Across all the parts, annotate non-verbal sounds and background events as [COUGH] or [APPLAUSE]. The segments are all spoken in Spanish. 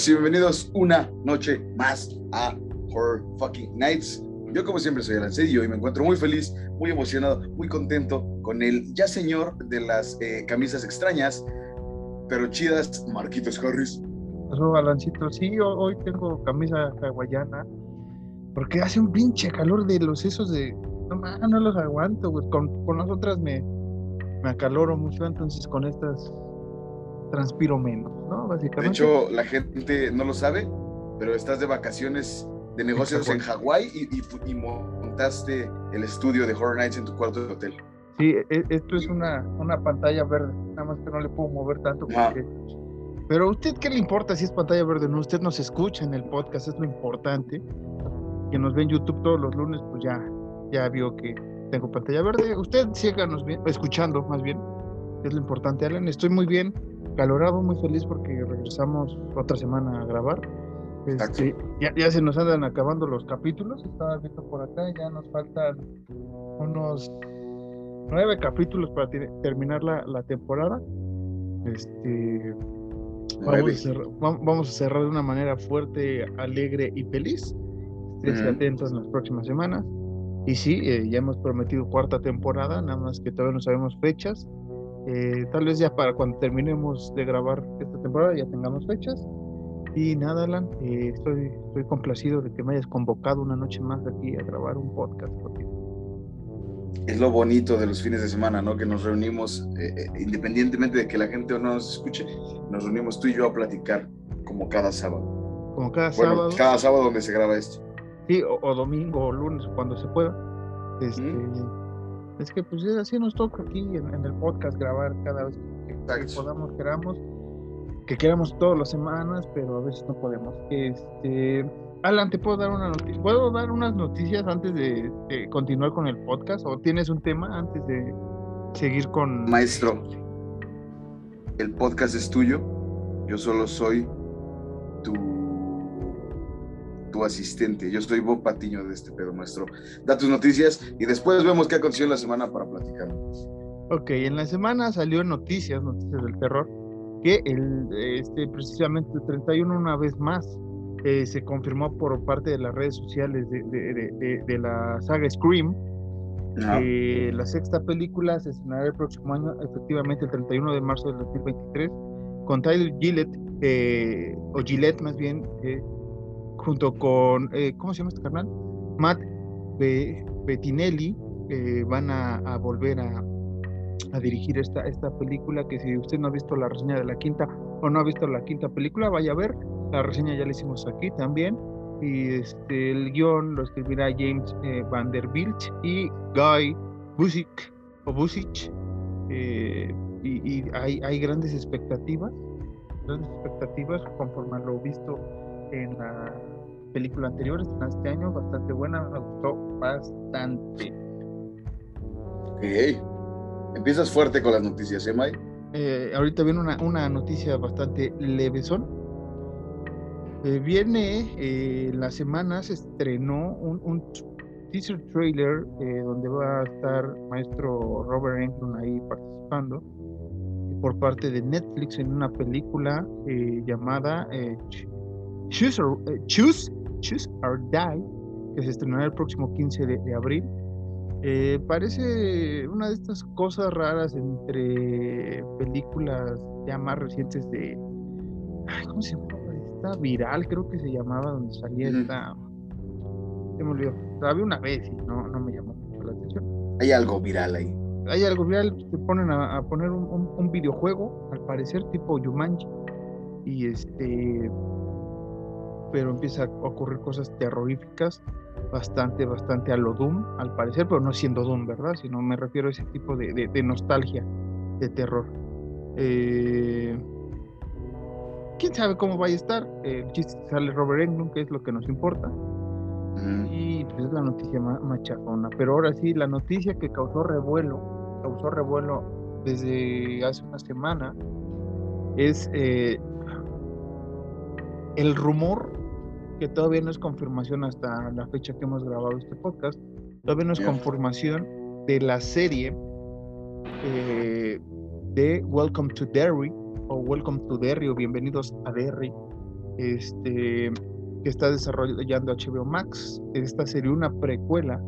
¿Qué tal, buenas noches y bienvenidos una noche más a Horror Fucking Nights? Yo, como siempre, soy Alan y me encuentro muy feliz, muy emocionado, muy contento con el ya señor de las eh, camisas extrañas, pero chidas, Marquitos Harris. Pasó, Alancito. Sí, ho- hoy tengo camisa hawaiana. Porque hace un pinche calor de los esos de. No ma, no los aguanto, güey. Con, con las otras me, me acaloro mucho, entonces con estas transpiro menos, ¿no? De Básicamente. hecho, la gente no lo sabe, pero estás de vacaciones de negocios en Hawái y, y- y montaste el estudio de Horror Nights en tu cuarto de hotel. Sí, e- esto es una, una pantalla verde. Nada más que no le puedo mover tanto. Ah. Porque... Pero a usted, ¿qué le importa si es pantalla verde o no? Usted nos escucha en el podcast, es lo importante. Quien nos ve en YouTube todos los lunes, pues ya, ya vio que tengo pantalla verde. Usted síganos bien, escuchando más bien, que es lo importante, Alan. Estoy muy bien, calorado, muy feliz porque regresamos otra semana a grabar. Este, ya, ya se nos andan acabando los capítulos, estaba viendo por acá, ya nos faltan unos nueve capítulos para te- terminar la, la temporada. Este. Vamos a, cerrar, vam- vamos a cerrar de una manera fuerte, alegre y feliz. Estén atentos en las próximas semanas. Y sí, eh, ya hemos prometido cuarta temporada, nada más que todavía no sabemos fechas. Eh, tal vez ya para cuando terminemos de grabar esta temporada ya tengamos fechas. Y nada, Alan, eh, estoy, estoy complacido de que me hayas convocado una noche más aquí a grabar un podcast contigo. Es lo bonito de los fines de semana, ¿no? Que nos reunimos, eh, eh, independientemente de que la gente o no nos escuche, nos reunimos tú y yo a platicar como cada sábado. Como cada Bueno, sábado. cada sábado donde se graba esto. Sí, o, o domingo o lunes, cuando se pueda. Este, Es que pues así nos toca aquí en, en el podcast grabar cada vez que, podamos, queramos, que queramos todas las semanas, pero a veces no podemos. Este, Alan, ¿te puedo dar una noticia? ¿Puedo dar unas noticias antes de, de continuar con el podcast? ¿O tienes un tema antes de seguir con... Maestro, el podcast es tuyo, yo solo soy tu, tu asistente. Yo soy Bob Patiño de este pedo, maestro. Da tus noticias y después vemos qué aconteció en la semana para platicar. Ok, en la semana salió en noticias, noticias del terror, que el, este, precisamente el 31 una vez más eh, se confirmó por parte de las redes sociales de, de- de- de- de la saga Scream la sexta película se estrenará el próximo año, efectivamente el 31 de marzo del 2023, con Tyler Gillette, eh, o Gillette más bien, junto con, eh, ¿cómo se llama este carnal? Matt Be- Bettinelli, van a, volver a, dirigir esta, esta película, que si usted no ha visto la reseña de la quinta o no ha visto la quinta película, vaya a ver, la reseña ya la hicimos aquí también, y este, el guion lo escribirá James eh, Vanderbilt y Guy Busick, o Busick, eh, y, y hay, hay grandes expectativas, grandes expectativas conforme a lo visto en la película anterior, estrenada este año, bastante buena, me gustó bastante. Ok. Empiezas fuerte con las noticias, ¿eh, Mike? Eh, ahorita viene una, una noticia bastante levesón. Eh, viene eh, la semana, se estrenó un, un teaser trailer eh, donde va a estar maestro Robert Englund ahí participando por parte de Netflix en una película eh, llamada eh, Choose, or, eh, Choose, Choose or Die, que se estrenará el próximo 15 de, de abril. Eh, parece una de estas cosas raras entre películas ya más recientes de. ay, ¿Cómo se llamaba? Esta viral, creo que se llamaba, donde salía esta. Se me olvidó. La vi una vez y no, no me llamó mucho la atención. Hay algo viral ahí. Hay algo viral, se ponen a, a poner un, un- un videojuego, al parecer, tipo Yumanji. Y este. Pero empieza a ocurrir cosas terroríficas bastante, bastante a lo Doom, al parecer, pero no siendo Doom, ¿verdad? Sino me refiero a ese tipo de, de- de nostalgia, de terror. Eh, ¿Quién sabe cómo vaya a estar? Eh, el chiste sale Robert Englund, que es lo que nos importa. Y pues es la noticia chafona. Pero ahora sí, la noticia que causó revuelo, causó revuelo desde hace una semana, es eh, el rumor, que todavía no es confirmación hasta la fecha que hemos grabado este podcast, todavía no es confirmación de la serie eh, de Welcome to Derry, o Welcome to Derry o Bienvenidos a Derry, este, que está desarrollando HBO Max. Esta sería una precuela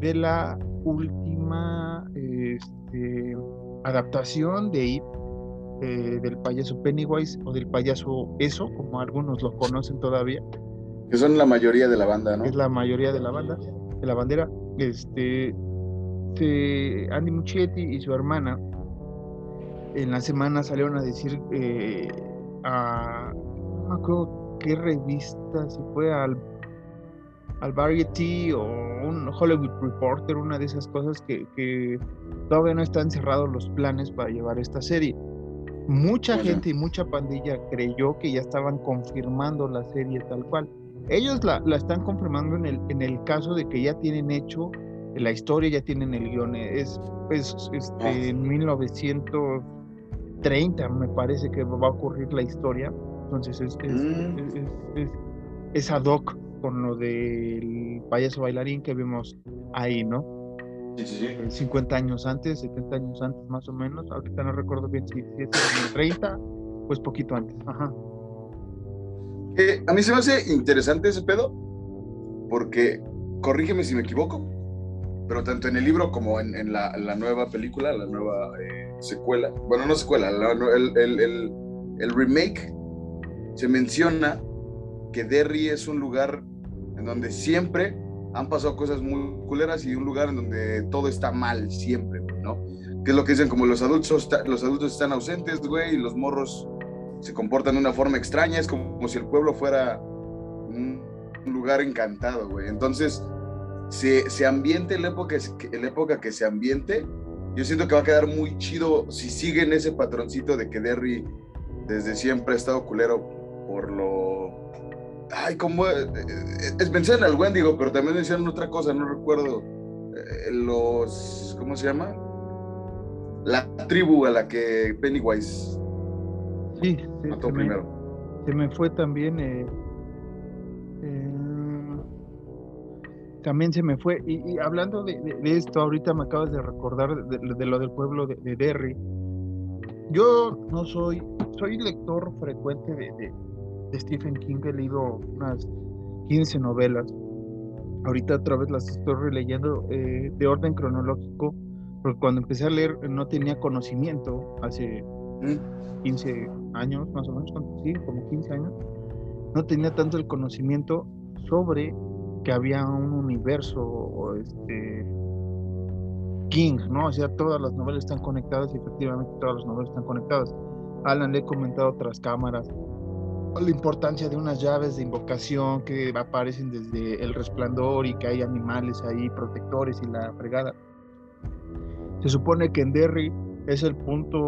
de la última este, adaptación de It, eh, del payaso Pennywise o del payaso Eso, como algunos lo conocen todavía. Que son la mayoría de la banda, ¿no? Es la mayoría de la banda, de la bandera. Este, Andy Muschietti y su hermana en la semana salieron a decir eh, a no me acuerdo qué revista, si fue al al Variety o un Hollywood Reporter, una de esas cosas que, que todavía no están cerrados los planes para llevar esta serie. Mucha gente y mucha pandilla creyó que ya estaban confirmando la serie tal cual. Ellos la, la están confirmando en el, en el caso de que ya tienen hecho la historia, ya tienen el guion. Es, es este, en 1930 me parece que va a ocurrir la historia. Entonces es, es, mm. es, es ad hoc con lo del payaso bailarín que vimos ahí, ¿no? Sí, sí, sí. 50 años antes, 70 años antes más o menos, ahorita no recuerdo bien si, es en 30, pues poquito antes, ajá. Eh, a mí se me hace interesante ese pedo, porque, corrígeme si me equivoco, pero tanto en el libro como en, la, nueva película, la nueva eh, secuela, bueno, no secuela, el, el, el remake, se menciona que Derry es un lugar en donde siempre han pasado cosas muy culeras y un lugar en donde todo está mal siempre, ¿no? Que es lo que dicen, como los adultos, los adultos están ausentes, güey, y los morros se comportan de una forma extraña, es como, si el pueblo fuera un, lugar encantado, güey. Entonces, se, se ambiente la época, la época que se ambiente, yo siento que va a quedar muy chido si siguen ese patroncito de que Derry desde siempre ha estado culero por lo ay, como, eh, eh, es, mencionan al Wendigo, pero también mencionan otra cosa, no recuerdo, eh, los, ¿cómo se llama? La tribu a la que Pennywise sí, mató se primero. Me, se me fue también, también se me fue, y, hablando de, esto, ahorita me acabas de recordar de, lo del pueblo de, Derry. Yo no soy, soy lector frecuente de, de Stephen King he leído unas 15 novelas. Ahorita otra vez las estoy releyendo eh, de orden cronológico, porque cuando empecé a leer no tenía conocimiento, hace 15 años más o menos, sí, como 15 años, no tenía tanto el conocimiento sobre que había un universo este, King, ¿no? O sea, todas las novelas están conectadas y efectivamente todas las novelas están conectadas. Alan le he comentado otras cámaras, la importancia de unas llaves de invocación que aparecen desde el resplandor y que hay animales ahí protectores y la fregada. Se supone que en Derry es el punto,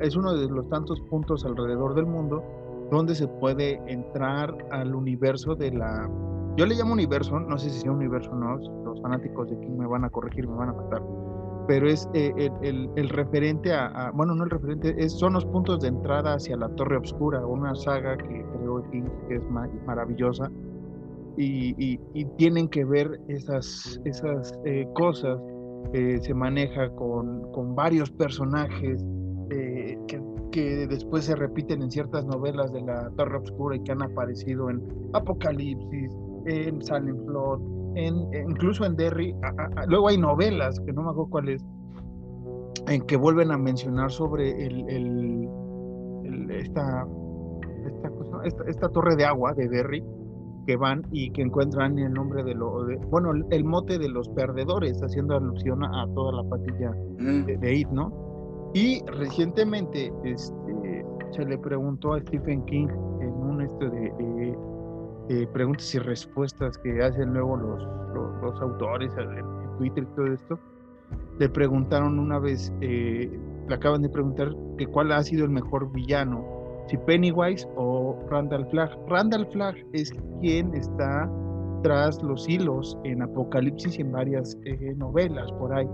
es uno de los tantos puntos alrededor del mundo donde se puede entrar al universo de la... Yo le llamo universo, no sé si sea universo o no, los fanáticos de King me van a corregir, me van a matar pero es eh, el, el, referente a, bueno, no el referente, es, son los puntos de entrada hacia la Torre Obscura, una saga que creo que es maravillosa y, y, tienen que ver esas, esas eh, cosas. Se maneja con, con, varios personajes eh, que, que, después se repiten en ciertas novelas de la Torre Obscura y que han aparecido en Apocalipsis, en Silent Flood, incluso en Derry, luego hay novelas, que no me acuerdo cuáles, en que vuelven a mencionar sobre el, esta, esta, torre de agua de Derry, que van y que encuentran el nombre de lo, bueno, el, mote de los perdedores, haciendo alusión a, toda la patilla de, de, It, ¿no? Y recientemente este, se le preguntó a Stephen King en un este de eh, preguntas y respuestas que hacen luego los, los, autores en Twitter y todo esto, le preguntaron una vez, eh, le acaban de preguntar que cuál ha sido el mejor villano, si Pennywise o Randall Flagg. Randall Flagg es quien está tras los hilos en Apocalipsis y en varias eh, novelas por ahí.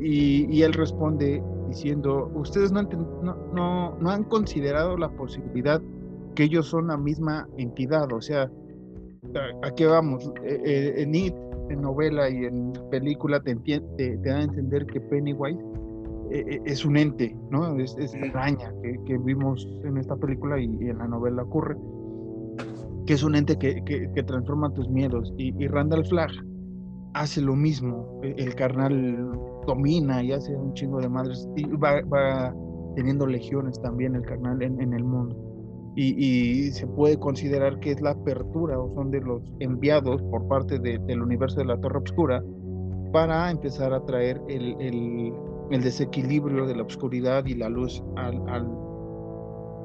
y, y, él responde, diciendo, ustedes no, han considerado la posibilidad que ellos son la misma entidad, o sea, ¿a, qué vamos? Eh, eh, en It, en novela y en película, te, te, te da a entender que Pennywise es un ente, ¿no? Es, es la araña que, vimos en esta película y, en la novela ocurre, que es un ente que, que transforma tus miedos. Y, y, Randall Flagg hace lo mismo. E, el, carnal domina y hace un chingo de madres y va, va teniendo legiones también el carnal en, en el mundo. Y, y, se puede considerar que es la apertura o son de los enviados por parte del universo de la Torre Obscura para empezar a traer el, el, el desequilibrio de la oscuridad y la luz al,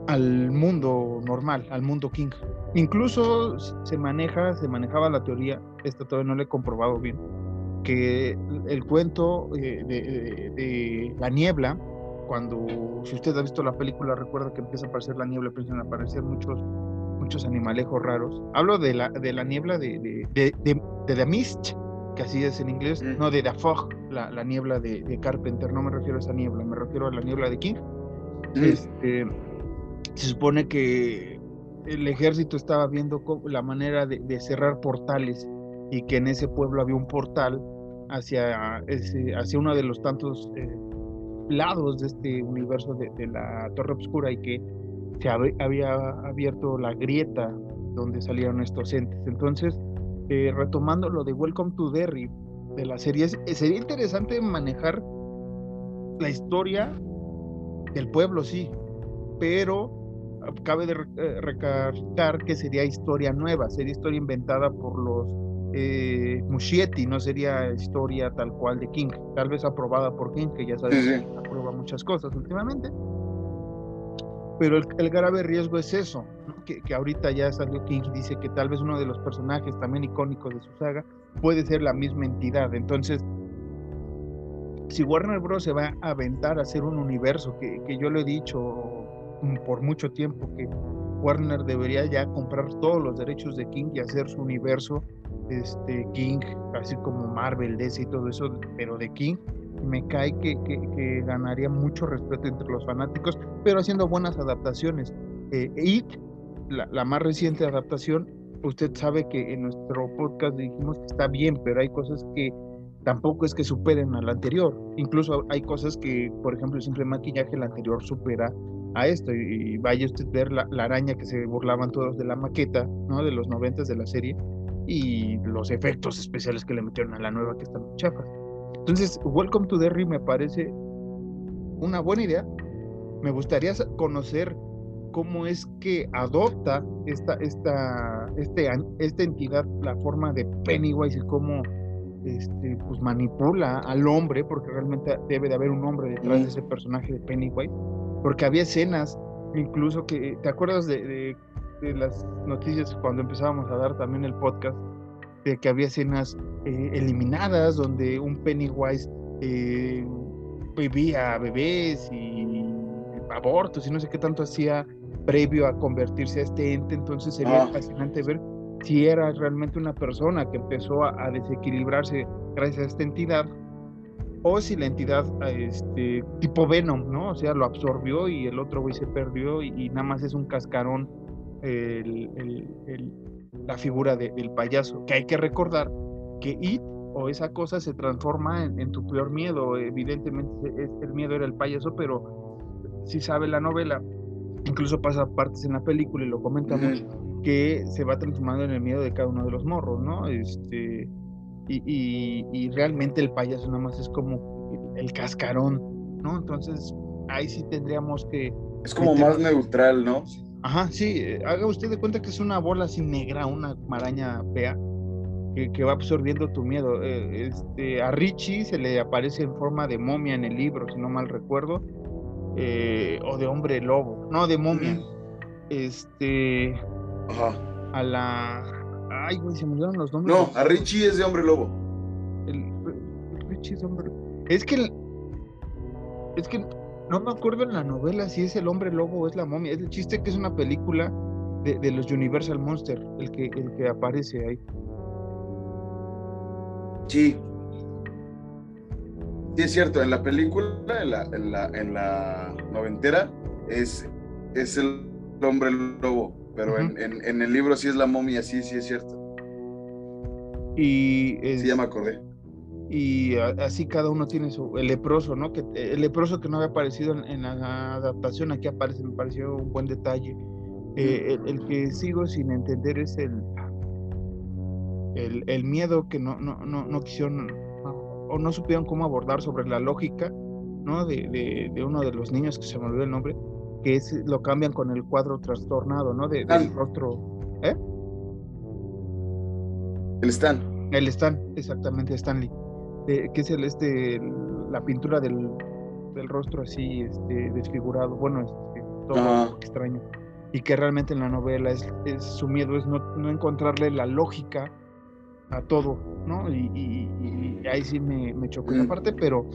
al, mundo normal, al mundo King. Incluso se maneja, se manejaba la teoría, esta todavía no la he comprobado bien, que el cuento eh, de, la niebla, cuando, si usted ha visto la película, recuerda que empieza a aparecer la niebla, empiezan a aparecer muchos, muchos animalejos raros. Hablo de la, de la niebla de, de, de, de, de The Mist, que así es en inglés, no de Fog, la, la niebla de, de, Carpenter, no me refiero a esa niebla, me refiero a la niebla de King. Este, se supone que el ejército estaba viendo la manera de, de, cerrar portales y que en ese pueblo había un portal hacia, ese, hacia uno de los tantos eh, lados de este universo de, de, la Torre Oscura y que se había abierto la grieta donde salieron estos entes. Entonces, eh, retomando lo de Welcome to Derry de la serie, sería interesante manejar la historia del pueblo, sí, pero cabe de eh, recargar que sería historia nueva, sería historia inventada por los eh, Muschietti, no sería historia tal cual de King, tal vez aprobada por King, que ya sabes que aprueba muchas cosas últimamente. Pero el, el grave riesgo es eso, que, ahorita ya salió King y dice que tal vez uno de los personajes también icónicos de su saga puede ser la misma entidad. Entonces, si Warner Bros. se va a aventar a hacer un universo, que, que yo lo he dicho por mucho tiempo, que Warner debería ya comprar todos los derechos de King y hacer su universo este, King, así como Marvel, DC y todo eso, pero de King, me cae que, que, ganaría mucho respeto entre los fanáticos, pero haciendo buenas adaptaciones. Eh, la, la, más reciente adaptación, usted sabe que en nuestro podcast dijimos que está bien, pero hay cosas que tampoco es que superen a la anterior. Incluso hay cosas que, por ejemplo, el simple maquillaje, el anterior supera a esto. Y, vaya usted a ver la, la, araña que se burlaban todos de la maqueta, ¿no? De los noventas de la serie y los efectos especiales que le metieron a la nueva que están chafas. Entonces, Welcome to Derry me parece una buena idea. Me gustaría conocer cómo es que adopta esta, esta, este, esta entidad la forma de Pennywise y cómo este, pues manipula al hombre, porque realmente debe de haber un hombre detrás de ese personaje de Pennywise, porque había escenas incluso que, ¿te acuerdas de, de de las noticias cuando empezábamos a dar también el podcast, de que había escenas eh, eliminadas donde un Pennywise eh, vivía bebés y abortos y no sé qué tanto hacía previo a convertirse a este ente, entonces sería ah. fascinante ver si era realmente una persona que empezó a, a, desequilibrarse gracias a esta entidad o si la entidad este tipo Venom, ¿no? O sea, lo absorbió y el otro güey se perdió y, y nada más es un cascarón el, el, la figura de, del payaso, que hay que recordar que It o esa cosa se transforma en, tu peor miedo, evidentemente el miedo era el payaso, pero si sabe la novela, incluso pasa partes en la película y lo comentamos, que se va transformando en el miedo de cada uno de los morros, ¿no? Este, y, y, y realmente el payaso nada más es como el, cascarón, ¿no? Entonces ahí sí tendríamos que... Es como más neutral, ¿no? Ajá, sí, haga usted de cuenta que es una bola así negra, una maraña fea, que, que va absorbiendo tu miedo. Eh, este, a Richie se le aparece en forma de momia en el libro, si no mal recuerdo, eh, o de hombre lobo, no, de momia. Este, Ajá. a la... Ay, güey, se me olvidaron los nombres. No, a Richie es de hombre lobo. El, el Richie es de hombre Es que... El, es que no me acuerdo en la novela si es el hombre lobo o es la momia. Es el chiste que es una película de, de los Universal Monster, el que, el que aparece ahí. Sí. Sí, es cierto. En la película, en la, en la, en la noventera, es, es el hombre lobo. Pero uh -huh. en, en, en, el libro sí es la momia, sí, sí es cierto. Y. Es, sí, ya me acordé. y así cada uno tiene su el leproso, ¿no? Que el leproso que no había aparecido en, la adaptación aquí aparece, me pareció un buen detalle. Eh, el, que sigo sin entender es el el, el miedo que no, no, no, no, quisieron o no supieron cómo abordar sobre la lógica, ¿no? De, de, de, uno de los niños que se me olvidó el nombre, que es lo cambian con el cuadro trastornado, ¿no? De, del rostro, ¿eh? El Stan. El Stan, exactamente, Stanley que es el este la pintura del, del, rostro así este desfigurado bueno este, todo extraño y que realmente en la novela es, su miedo es no, no, encontrarle la lógica a todo no y, y, ahí sí me, me chocó esa parte pero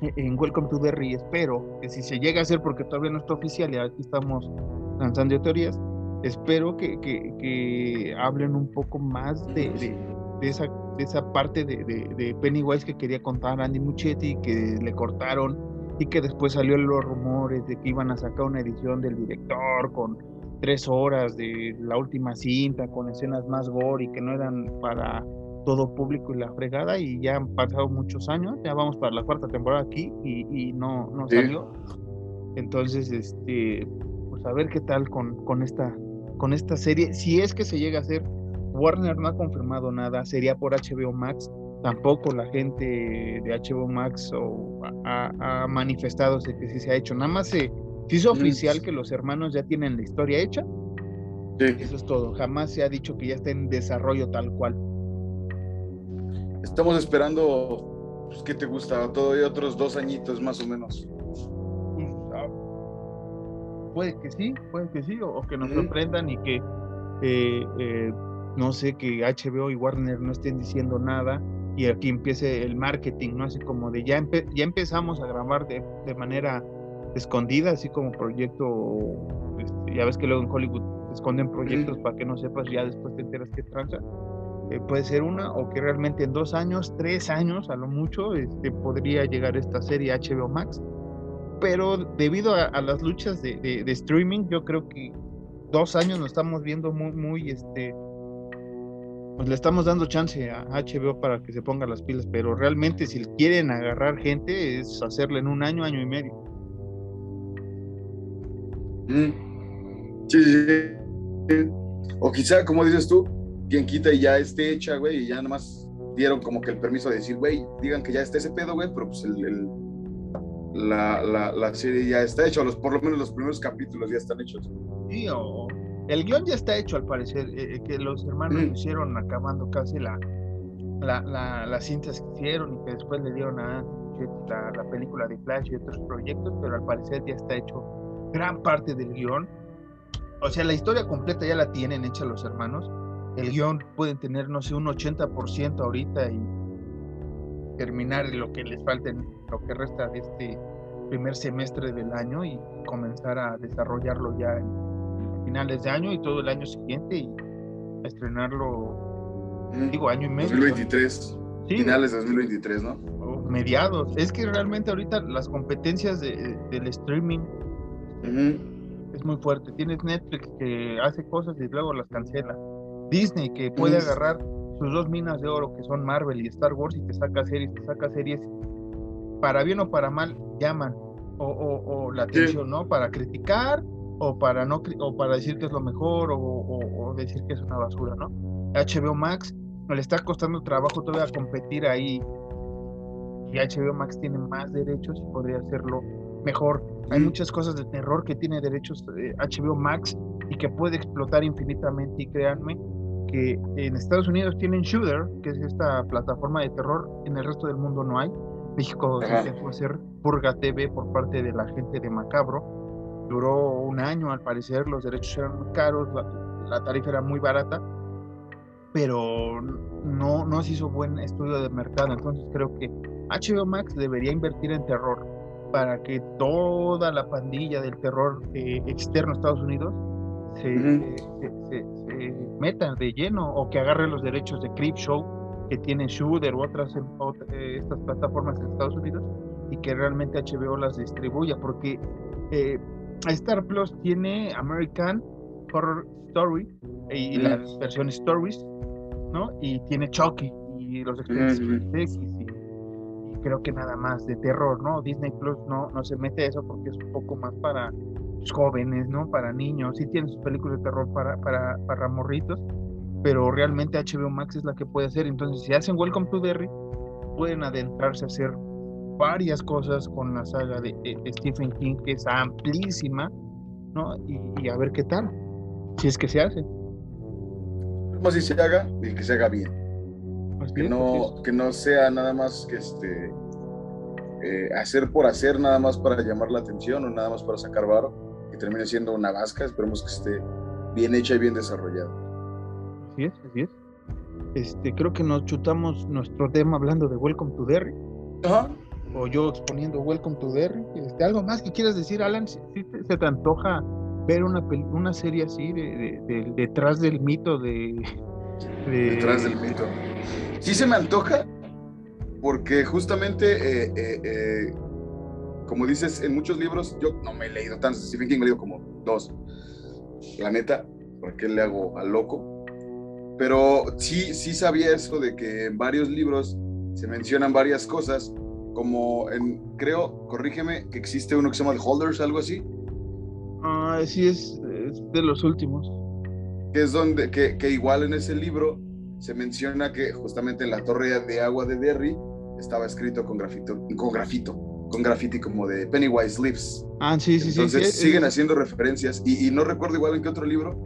e, en Welcome to Derry espero que si se llega a hacer porque todavía no está oficial y aquí estamos lanzando teorías espero que, que, que hablen un poco más de, de esa esa parte de, de, Pennywise que quería contar Andy Muchetti, que le cortaron y que después salió los rumores de que iban a sacar una edición del director con tres horas de la última cinta, con escenas más gore y que no eran para todo público y la fregada y ya han pasado muchos años, ya vamos para la cuarta temporada aquí y, no, no salió. Entonces, este, pues a ver qué tal con, con, esta, con esta serie, si es que se llega a hacer Warner no ha confirmado nada, sería por HBO Max. Tampoco la gente de HBO Max ha, manifestado que sí se ha hecho. Nada más se, hizo oficial que los hermanos ya tienen la historia hecha. Eso es todo. Jamás se ha dicho que ya está en desarrollo tal cual. Estamos esperando, pues, ¿qué te gusta? Todo y otros dos añitos más o menos. Ah, puede que sí, puede que sí, o, que nos sorprendan y que eh, eh, no sé, que HBO y Warner no estén diciendo nada y aquí empiece el marketing, ¿no? Así como de ya, ya empezamos a grabar de, de, manera escondida, así como proyecto, este, ya ves que luego en Hollywood esconden proyectos para que no sepas, ya después te enteras que tranza. Eh, puede ser una, o que realmente en dos años, tres años a lo mucho, este, podría llegar esta serie HBO Max. Pero debido a, las luchas de, de, de, streaming, yo creo que dos años nos estamos viendo muy, muy, este, pues le estamos dando chance a HBO para que se ponga las pilas, pero realmente si quieren agarrar gente es hacerle en un año, año y medio. Mm. Sí, sí, sí. O quizá, como dices tú, quien quita y ya esté hecha, güey, y ya nomás dieron como que el permiso de decir, güey, digan que ya está ese pedo, güey, pero pues el, la, la, la, serie ya está hecha, los, por lo menos los primeros capítulos ya están hechos. Sí, o, el guion ya está hecho al parecer, eh, eh, que los hermanos mm. hicieron acabando casi la, la, las cintas que hicieron y que después le dieron a la, la, película de Flash y otros proyectos, pero al parecer ya está hecho gran parte del guion. O sea, la historia completa ya la tienen hecha los hermanos. El guion pueden tener, no sé, un 80% ahorita y terminar lo que les falta en lo que resta de este primer semestre del año y comenzar a desarrollarlo ya en finales de año y todo el año siguiente y estrenarlo, mm, digo, año y medio. 2023. Finales de 2023, ¿no? mediados. Es que realmente ahorita las competencias de, del streaming es muy fuerte. Tienes Netflix que hace cosas y luego las cancela. Disney que puede agarrar sus dos minas de oro que son Marvel y Star Wars y te saca series, te saca series. Para bien o para mal, llaman. O, o, la atención, ¿no? Para criticar o para no o para decir que es lo mejor o, decir que es una basura, ¿no? HBO Max le está costando trabajo todavía competir ahí y HBO Max tiene más derechos y podría hacerlo mejor. Hay muchas cosas de terror que tiene derechos HBO eh, Max y que puede explotar infinitamente y créanme que en Estados Unidos tienen Shooter, que es esta plataforma de terror, en el resto del mundo no hay. México se puede hacer Purga TV por parte de la gente de Macabro. Duró un año al parecer, los derechos eran muy caros, la, tarifa era muy barata, pero no, no se hizo buen estudio de mercado, entonces creo que HBO Max debería invertir en terror para que toda la pandilla del terror eh, externo a Estados Unidos se, se, meta de lleno o que agarre los derechos de Show que tiene Shooter u otras, eh, estas plataformas en Estados Unidos y que realmente HBO las distribuya porque eh, Star Plus tiene American Horror Story y las versiones Stories, ¿no? Y tiene Chucky y los expedientes y creo que nada más de terror, ¿no? Disney Plus no, no se mete eso porque es un poco más para jóvenes, ¿no? Para niños, sí tiene sus películas de terror para, para, para morritos, pero realmente HBO Max es la que puede hacer. Entonces, si hacen Welcome to Derry, pueden adentrarse a hacer varias cosas con la saga de eh, Stephen King, que es amplísima, ¿no? Y, a ver qué tal, si es que se hace. Como si se haga y que se haga bien. que, no, que no sea nada más que este eh, hacer por hacer, nada más para llamar la atención o nada más para sacar varo, que termine siendo una vasca. Esperemos que esté bien hecha y bien desarrollada. Así es, así es. Este, creo que nos chutamos nuestro tema hablando de Welcome to Derry. Ajá. O yo exponiendo Welcome to Derry. Este, ¿Algo más que quieras decir, Alan? ¿Si, se te antoja ver una, una serie así de, detrás del mito de, Detrás del mito. Sí se me antoja, porque justamente, eh, eh, eh, como dices, en muchos libros, yo no me he leído tantos, Stephen King me he leído como dos, la neta, porque le hago al loco, pero sí, sí sabía eso de que en varios libros se mencionan varias cosas, como en, creo, corrígeme, que existe uno que se llama The Holders, algo así. Ah, sí, es, de los últimos. Que es donde, que, que igual en ese libro se menciona que justamente en la torre de agua de Derry estaba escrito con grafito, con grafito, con graffiti como de Pennywise Lives. Ah, sí, sí, Entonces, sí. Entonces siguen haciendo referencias y, no recuerdo igual en qué otro libro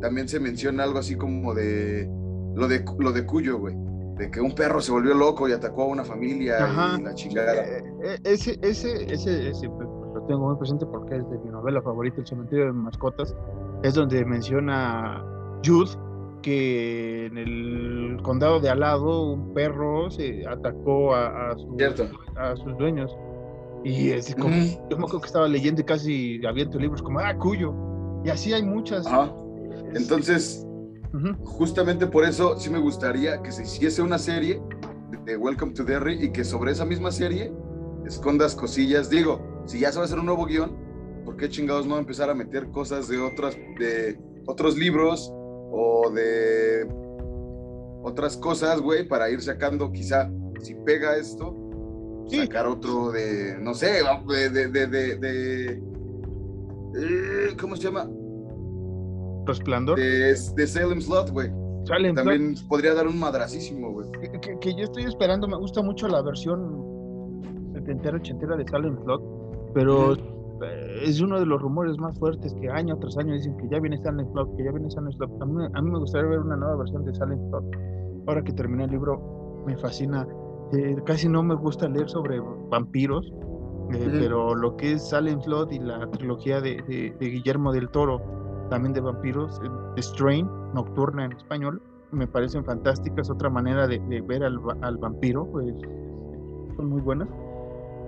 también se menciona algo así como de lo de lo de Cuyo, güey. De que un perro se volvió loco y atacó a una familia y la chingada. Eh, eh, ese, ese, ese, ese pues, lo tengo muy presente porque es de mi novela favorita, El cementerio de mascotas. Es donde menciona Jude, que en el condado de al lado un perro se atacó a, a, sus dueños. Y es como, yo me acuerdo que estaba leyendo y casi aviento libros como, ah, cuyo. Y así hay muchas. Entonces, justamente por eso sí me gustaría que se hiciese una serie de Welcome to Derry y que sobre esa misma serie escondas cosillas. Digo, si ya sabes hacer un nuevo guion, ¿por qué chingados no empezar a meter cosas de otras, de otros libros o de otras cosas, güey, para ir sacando, quizá, si pega esto, sacar otro de, no sé, de, de, de, eh, ¿cómo se llama? Resplandor. De, de Salem Slot, güey. Salem También podría dar un madracísimo, güey. Que, que, yo estoy esperando, me gusta mucho la versión setentera, ochentera de Salem Slot, pero es uno de los rumores más fuertes que año tras año dicen que ya viene Silent Cloud, que ya viene Silent Cloud. A mí, a mí me gustaría ver una nueva versión de Silent Cloud. Ahora que terminé el libro, me fascina. Eh, casi no me gusta leer sobre vampiros, eh, pero lo que es Silent Cloud y la trilogía de, Guillermo del Toro, también de vampiros, eh, Strain, Nocturna en español, me parecen fantásticas. Otra manera de, ver al, al vampiro, pues son muy buenas.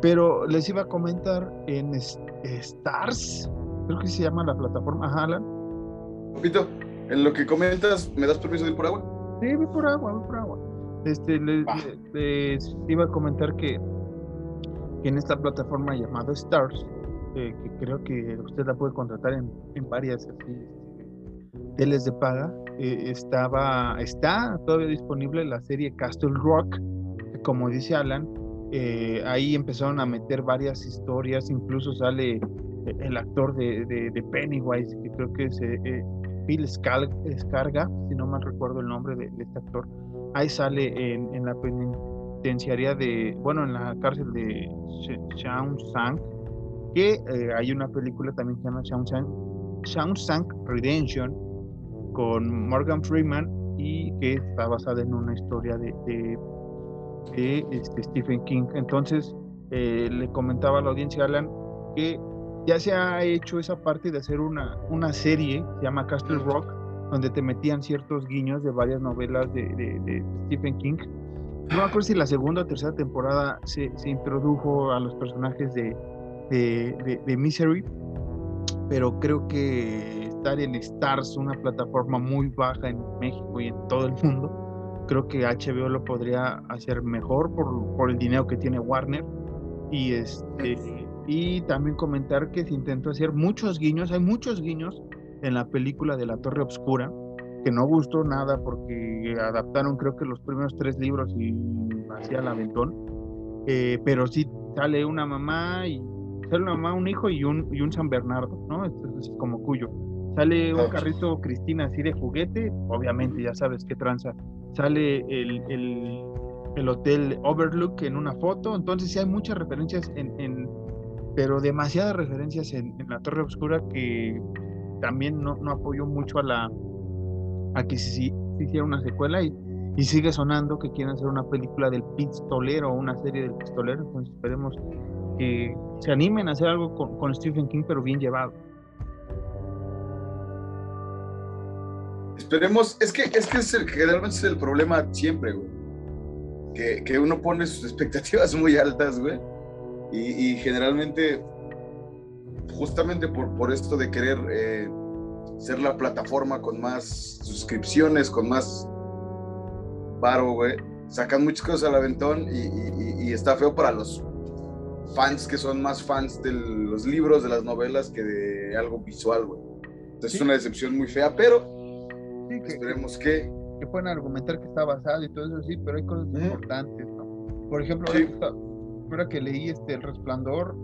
Pero les iba a comentar en Stars, creo que se llama la plataforma. Ajá, Alan. Poquito, en lo que comentas, ¿me das permiso de ir por agua? Sí, voy por agua, voy por agua. Este, les, iba a comentar que, en esta plataforma llamada Stars, que creo que usted la puede contratar en, varias teles de paga, eh, estaba, está todavía disponible la serie Castle Rock, que como dice Alan, eh, ahí empezaron a meter varias historias, incluso sale eh, el actor de, de, Pennywise, que creo que es eh, Phil Scarga, si no mal recuerdo el nombre de, este actor. Ahí sale en, la penitenciaria de, bueno, en la cárcel de Sang, que hay una película también que se llama Sang Redemption con Morgan Freeman y que está basada en una historia de de este, Stephen King. Entonces, eh, le comentaba a la audiencia, Alan, que ya se ha hecho esa parte de hacer una, una serie, se llama Castle Rock, donde te metían ciertos guiños de varias novelas de, Stephen King. No me acuerdo si la segunda o tercera temporada se, se introdujo a los personajes de, de, Misery, pero creo que estar en Stars, una plataforma muy baja en México y en todo el mundo, creo que HBO lo podría hacer mejor por, por el dinero que tiene Warner. Y, este, y también comentar que se intentó hacer muchos guiños, hay muchos guiños en la película de La Torre Obscura, que no gustó nada porque adaptaron creo que los primeros tres libros y hacía la aventón. eh, pero sí sale una mamá y sale una mamá, un hijo y un, y un San Bernardo, ¿no? Esto es como cuyo. Sale un carrito Cristina así de juguete, obviamente ya sabes qué tranza. Sale el, el, el hotel Overlook en una foto, entonces sí hay muchas referencias en, en pero demasiadas referencias en, en la Torre Oscura que también no, no apoyó mucho a la a que si se hiciera una secuela y, y sigue sonando que quieren hacer una película del pistolero o una serie del pistolero, entonces esperemos que se animen a hacer algo con, con Stephen King pero bien llevado. Esperemos, es que es que es el, generalmente es el problema siempre, güey. Que, que uno pone sus expectativas muy altas, güey. Y, y generalmente, justamente por, por esto de querer eh, ser la plataforma con más suscripciones, con más varo, güey, sacan muchas cosas al aventón y, y- y está feo para los fans que son más fans de los libros, de las novelas, que de algo visual, güey. Entonces Sí. es una decepción muy fea, pero Sí, que, esperemos que... que pueden argumentar que está basado y todo eso, sí, pero hay cosas Ujú. importantes, ¿no? Por ejemplo, Sí. ahora que leí este El Resplandor,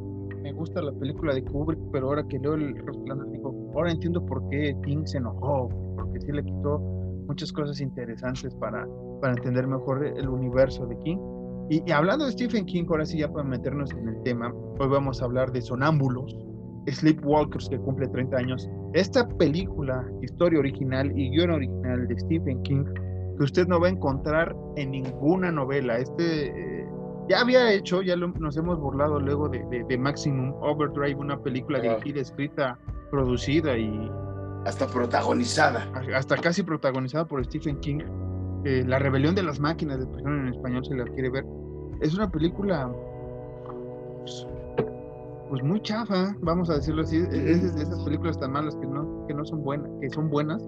me gusta la película de Kubrick, pero ahora que leo El Resplandor, digo, ahora entiendo por qué King se enojó, porque sí le quitó muchas cosas interesantes para, para entender mejor el universo de King. Y, y hablando de Stephen King, ahora sí ya para meternos en el tema, hoy vamos a hablar de Sonámbulos, Sleepwalkers, que cumple 30 años. Esta película, historia original y guion original de Stephen King, que usted no va a encontrar en ninguna novela. Este eh, ya había hecho, ya lo- nos hemos burlado luego de, de- de Maximum Overdrive, una película Ajá. dirigida, escrita, producida y hasta protagonizada. hasta casi protagonizada por Stephen King. eh, la rebelión de las máquinas, de en español se la quiere ver. Es una película pues, pues muy chafa, vamos a decirlo así. Es es de esas películas tan malas que no, que no son buenas, que son buenas,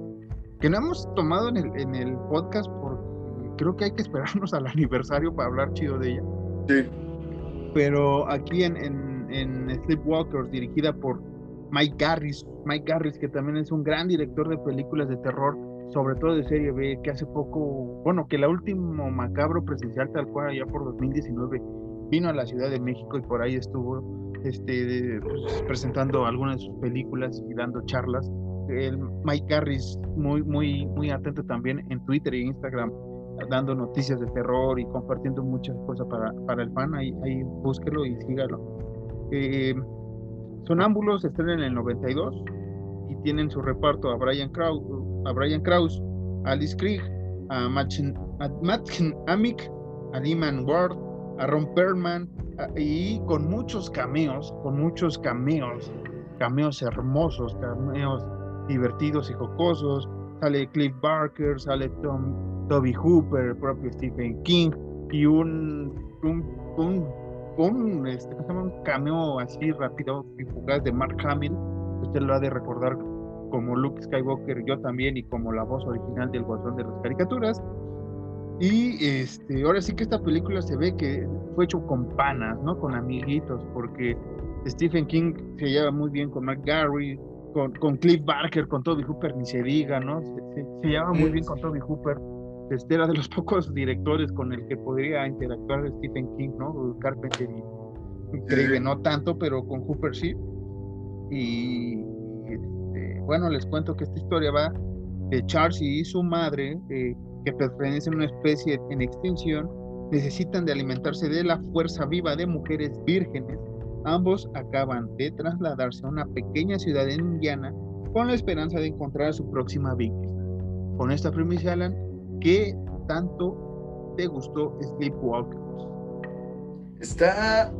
que no hemos tomado en el, en el podcast porque creo que hay que esperarnos al aniversario para hablar chido de ella. Sí. Pero aquí en, Sleepwalkers, dirigida por Mike Garris, Mike Garris, que también es un gran director de películas de terror, sobre todo de serie B, que hace poco, bueno, que la último macabro presencial tal cual allá por 2019 vino a la Ciudad de México y por ahí estuvo este, pues, presentando algunas de sus películas y dando charlas. El Mike Garris muy, muy, muy atento también en Twitter e Instagram, dando noticias de terror y compartiendo muchas cosas para, para el fan. Ahí, ahí búsquelo y sígalo. Eh, Sonámbulos estrenan en el 92 y tienen su reparto a Brian Kraus, a Brian Kraus, a Alice Krieg, a Machen, a Matchen Amick, a Lehman Ward, a Ron Perlman y con muchos cameos, con muchos cameos, cameos hermosos, cameos divertidos y jocosos. Sale Cliff Barker, sale Tom, Toby Hooper, el propio Stephen King y un, un, un, un, este, ¿cómo se llama? un cameo así rápido y fugaz de Mark Hamill. Usted lo ha de recordar como Luke Skywalker, yo también, y como la voz original del guasón de las caricaturas. Y este, ahora sí que esta película se ve que fue hecho con panas, ¿no? Con amiguitos, porque Stephen King se lleva muy bien con Mark Gary, con, con Cliff Barker, con Toby Hooper, ni se diga, ¿no? Se, se- se lleva muy bien con Toby Hooper. Este era de los [LAUGHS] pocos directores con el que podría interactuar Stephen King, ¿no? Carpenter y Craig no tanto, pero con Hooper sí. Y, y, este, bueno, les cuento que esta historia va de Charles y su madre, eh, que pertenecen a una especie en extinción, necesitan de alimentarse de la fuerza viva de mujeres vírgenes. Ambos acaban de trasladarse a una pequeña ciudad en Indiana con la esperanza de encontrar a su próxima víctima. Con esta premisa, Alan, ¿qué tanto te gustó Sleepwalkers? Está.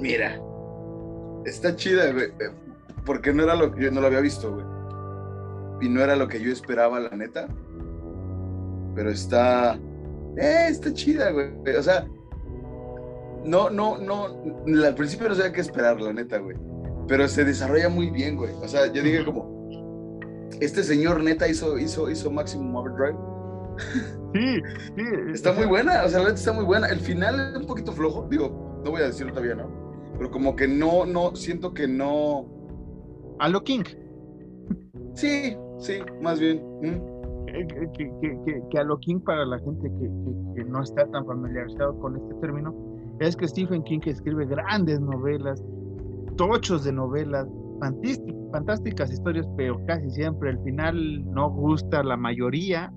Mira. Está chida, güey. eh, Porque no era lo que yo no lo había visto, güey. Y no era lo que yo esperaba, la neta. Pero está. Eh, está chida, güey. O sea. No, no, no. Al principio no sabía qué esperar, la neta, güey. Pero se desarrolla muy bien, güey. O sea, yo dije como. Este señor neta hizo, hizo, hizo Maximum. Sí, sí. Está muy buena, o sea, la neta está muy buena. El final es un poquito flojo, digo, no voy a decirlo todavía, ¿no? Pero como que no, no, siento que no. A lo King. Sí, sí, más bien. mm, eh, que, que- que- a lo King para la gente que, no está tan familiarizado con este término es que Stephen King escribe grandes novelas, tochos de novelas, fantásticas historias, pero casi siempre al final no gusta la mayoría.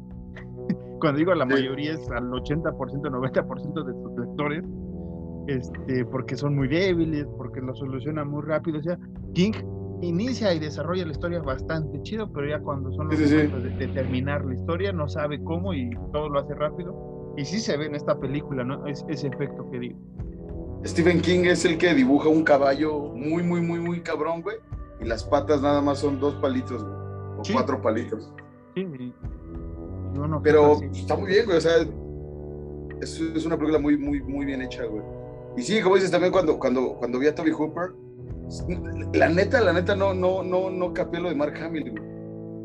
Cuando digo la mayoría es al 80%, 90% de sus lectores, este, porque son muy débiles, porque lo soluciona muy rápido. O sea, King inicia y desarrolla la historia bastante chido, pero ya cuando son los momentos de, terminar la historia no sabe cómo y todo lo hace rápido. Y sí se ve en esta película, ¿no? Es, ese efecto que digo. Stephen King es el que dibuja un caballo muy, muy, muy, muy cabrón, güey. Y las patas nada más son dos palitos, güey. O cuatro palitos. Sí, Pero está muy bien, güey. O sea, es, es, una película muy, muy, muy bien hecha, güey. Y sí, como dices también cuando, cuando, cuando vi a Toby Hooper, la neta, la neta no, no, no, no capé lo de Mark Hamill, güey.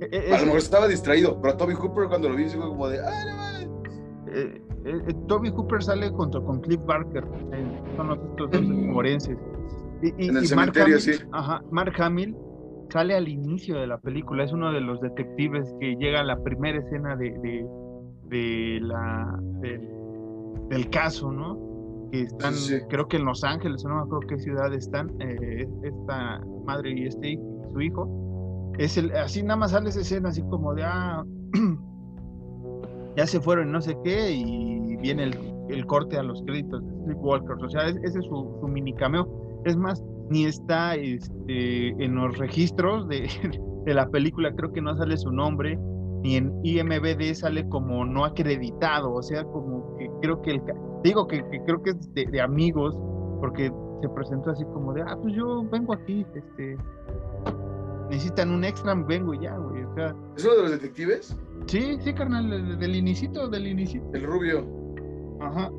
Eh, eh, a lo mejor estaba distraído, pero a Toby Hooper cuando lo vi, fue como de, ¡ay, no eh, eh, Toby Hooper sale junto con Cliff Barker, son los estos dos forenses. Y, en el cementerio, sí. Ajá, Mark Hamill sale al inicio de la película, es uno de los detectives que llega a la primera escena de, de, de la, del caso, ¿no? están, creo que en Los Ángeles, no me acuerdo qué ciudad están, eh, esta madre y este su hijo. Es el, así nada más sale esa escena así como de, ah, [CLEARS THROAT] ya se fueron no sé qué y viene el, corte a los créditos de Sleepwalkers. O sea, ese es su, mini cameo. Es más, ni está este, en los registros de, [LAUGHS] de la película, creo que no sale su nombre, ni en IMBD sale como no acreditado, o sea, como que creo que el, digo que, creo que es de, amigos, porque se presentó así como de, ah, pues yo vengo aquí, este, necesitan un extra, vengo y ya, güey. O sea, ¿Es uno de los detectives? Sí, sí, carnal, del, del inicito, del inicito. El rubio. Ajá.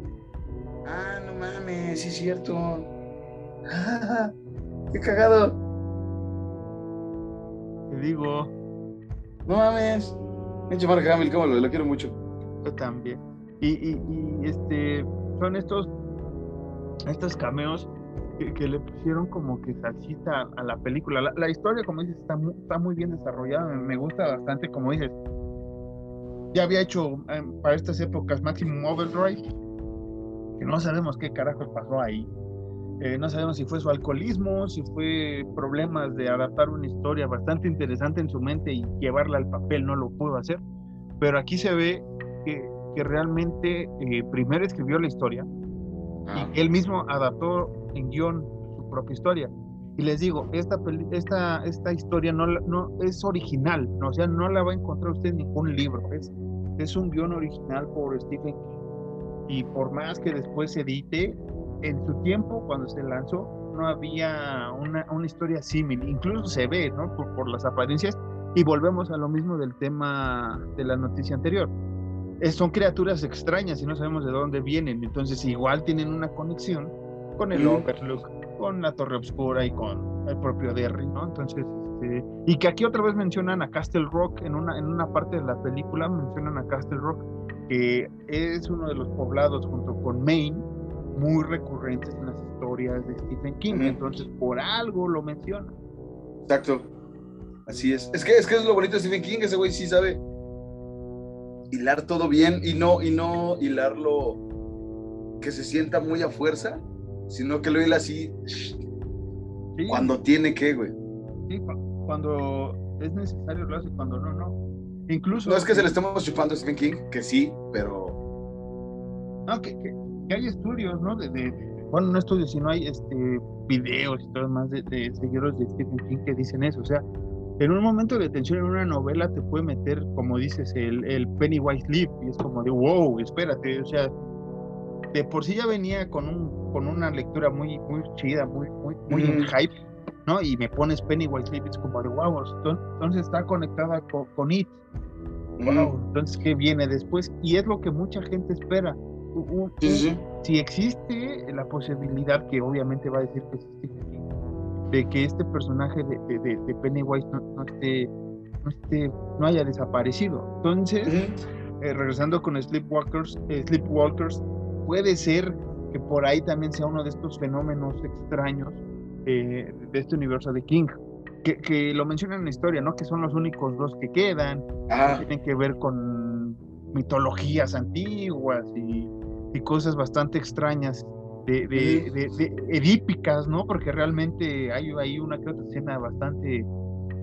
Ah, no mames, sí es cierto. Ah, qué cagado. Te digo. No mames. Pinche Mark Hamill, cómo lo, lo quiero mucho. Yo también. Y, este, son estos, estos cameos que, le pusieron como que salsita a, la película. La, historia, como dices, está muy, está muy bien desarrollada, me, gusta bastante, como dices. Ya había hecho em, para estas épocas Maximum Overdrive, que no sabemos qué carajo pasó ahí. Eh, no sabemos si fue su alcoholismo, si fue problemas de adaptar una historia bastante interesante en su mente y llevarla al papel, no lo pudo hacer. Pero aquí se ve que que realmente eh, primero escribió la historia y él mismo adaptó en guion su propia historia. Y les digo, esta, esta, esta historia no, no es original, ¿no? o sea, no la va a encontrar usted en ningún libro, es, es un guion original por Stephen King. Y por más que después se edite, en su tiempo, cuando se lanzó, no había una, una historia similar, incluso se ve, ¿no? Por, por las apariencias, y volvemos a lo mismo del tema de la noticia anterior son criaturas extrañas y no sabemos de dónde vienen. Entonces, igual tienen una conexión con el Overlook, con la Torre Oscura y con el propio Derry, ¿no? Entonces, este, y que aquí otra vez mencionan a Castle Rock, en una, en una parte de la película mencionan a Castle Rock, que es uno de los poblados junto con Maine muy recurrentes en las historias de Stephen King. Entonces, por algo lo menciona. Exacto. Así es. Es que es que es lo bonito de Stephen King, ese güey sí sabe hilar todo bien y no, y no hilarlo que se sienta muy a fuerza, sino que lo hila así cuando tiene que, güey. Sí, cuando es necesario lo hace, cuando no, no. Incluso. No es que se le estemos chupando a Stephen King, que sí, pero. No, que, hay estudios, ¿no? De, de, bueno, no estudios, sino hay este, videos y todo más de, de seguidores de Stephen King que dicen eso. O sea, en un momento de tensión en una novela te puede meter, como dices, el, el Pennywise Leap, y es como de, wow, espérate, o sea, de por sí ya venía con, un, con una lectura muy, muy chida, muy, muy, muy hype, ¿no? Y me pones Pennywise Leap, es como de, wow, entonces está conectada con, It. Wow, entonces, ¿qué viene después? Y es lo que mucha gente espera. Si existe la posibilidad, que obviamente va a decir que existe, de que este personaje de, de, Pennywise no, esté, no, esté, no haya desaparecido. Entonces, eh, regresando con Sleepwalkers, eh, Sleepwalkers, puede ser que por ahí también sea uno de estos fenómenos extraños eh, de este universo de King. Que, que, lo mencionan en la historia, ¿no? Que son los únicos dos que quedan, que tienen que ver con mitologías antiguas y, y cosas bastante extrañas de, de, edípicas, ¿no? Porque realmente hay, hay una que otra escena bastante,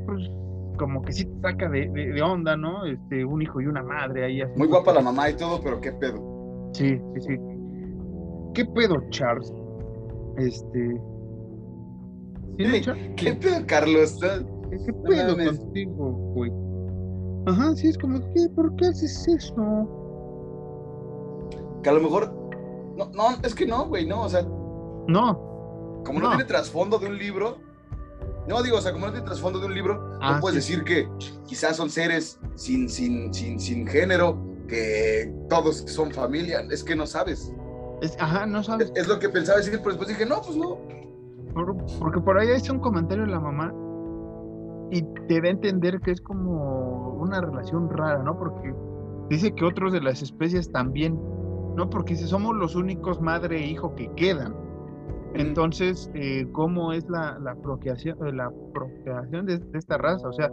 pues, como que sí te saca de, onda, ¿no? Este, un hijo y una madre ahí Muy guapa la mamá y todo, pero qué pedo. Sí, sí, sí. ¿Qué pedo, Charles? Este. ¿Qué pedo, Carlos? ¿Qué, pedo contigo, güey? Ajá, sí, es como, ¿qué? ¿Por qué haces eso? Que a lo mejor. No, no, es que no, güey, no, o sea. No. Como no, tiene trasfondo de un libro. No, digo, o sea, como no tiene trasfondo de un libro, no ah, puedes decir que quizás son seres sin, sin, sin, sin género, que todos son familia. Es que no sabes. ajá, no sabes. Es, lo que pensaba decir, pero después dije, no, pues no. porque por ahí hay un comentario de la mamá y te da a entender que es como una relación rara, ¿no? Porque dice que otros de las especies también, ¿no? Porque si somos los únicos madre e hijo que quedan. Entonces, eh, ¿cómo es la, la procreación, eh, la procreación de, esta raza? O sea,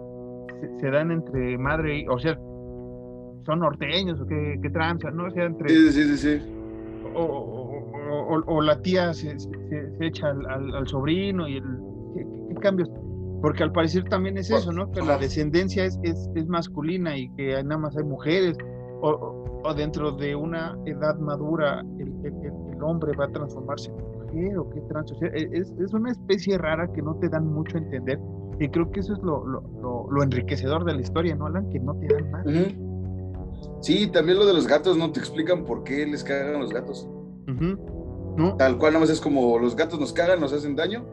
se, dan entre madre y, o sea, son norteños o qué, qué tranza, ¿no? O sea, entre... Sí, sí, sí, sí. O, o, la tía se, se, echa al, al, sobrino y el... ¿Qué, qué cambios? Porque al parecer también es eso, ¿no? Que la descendencia es, es, es masculina y que nada más hay mujeres. O, o, dentro de una edad madura el, el, hombre va a transformarse en mujer o qué trans. O sea, e, es, es, una especie rara que no te dan mucho a entender. Y creo que eso es lo, lo, lo, enriquecedor de la historia, ¿no, Alan? Que no te dan nada. Sí, también lo de los gatos, no te explican por qué les cagan los gatos. ¿No? Tal cual, nada más es como los gatos nos cagan, nos hacen daño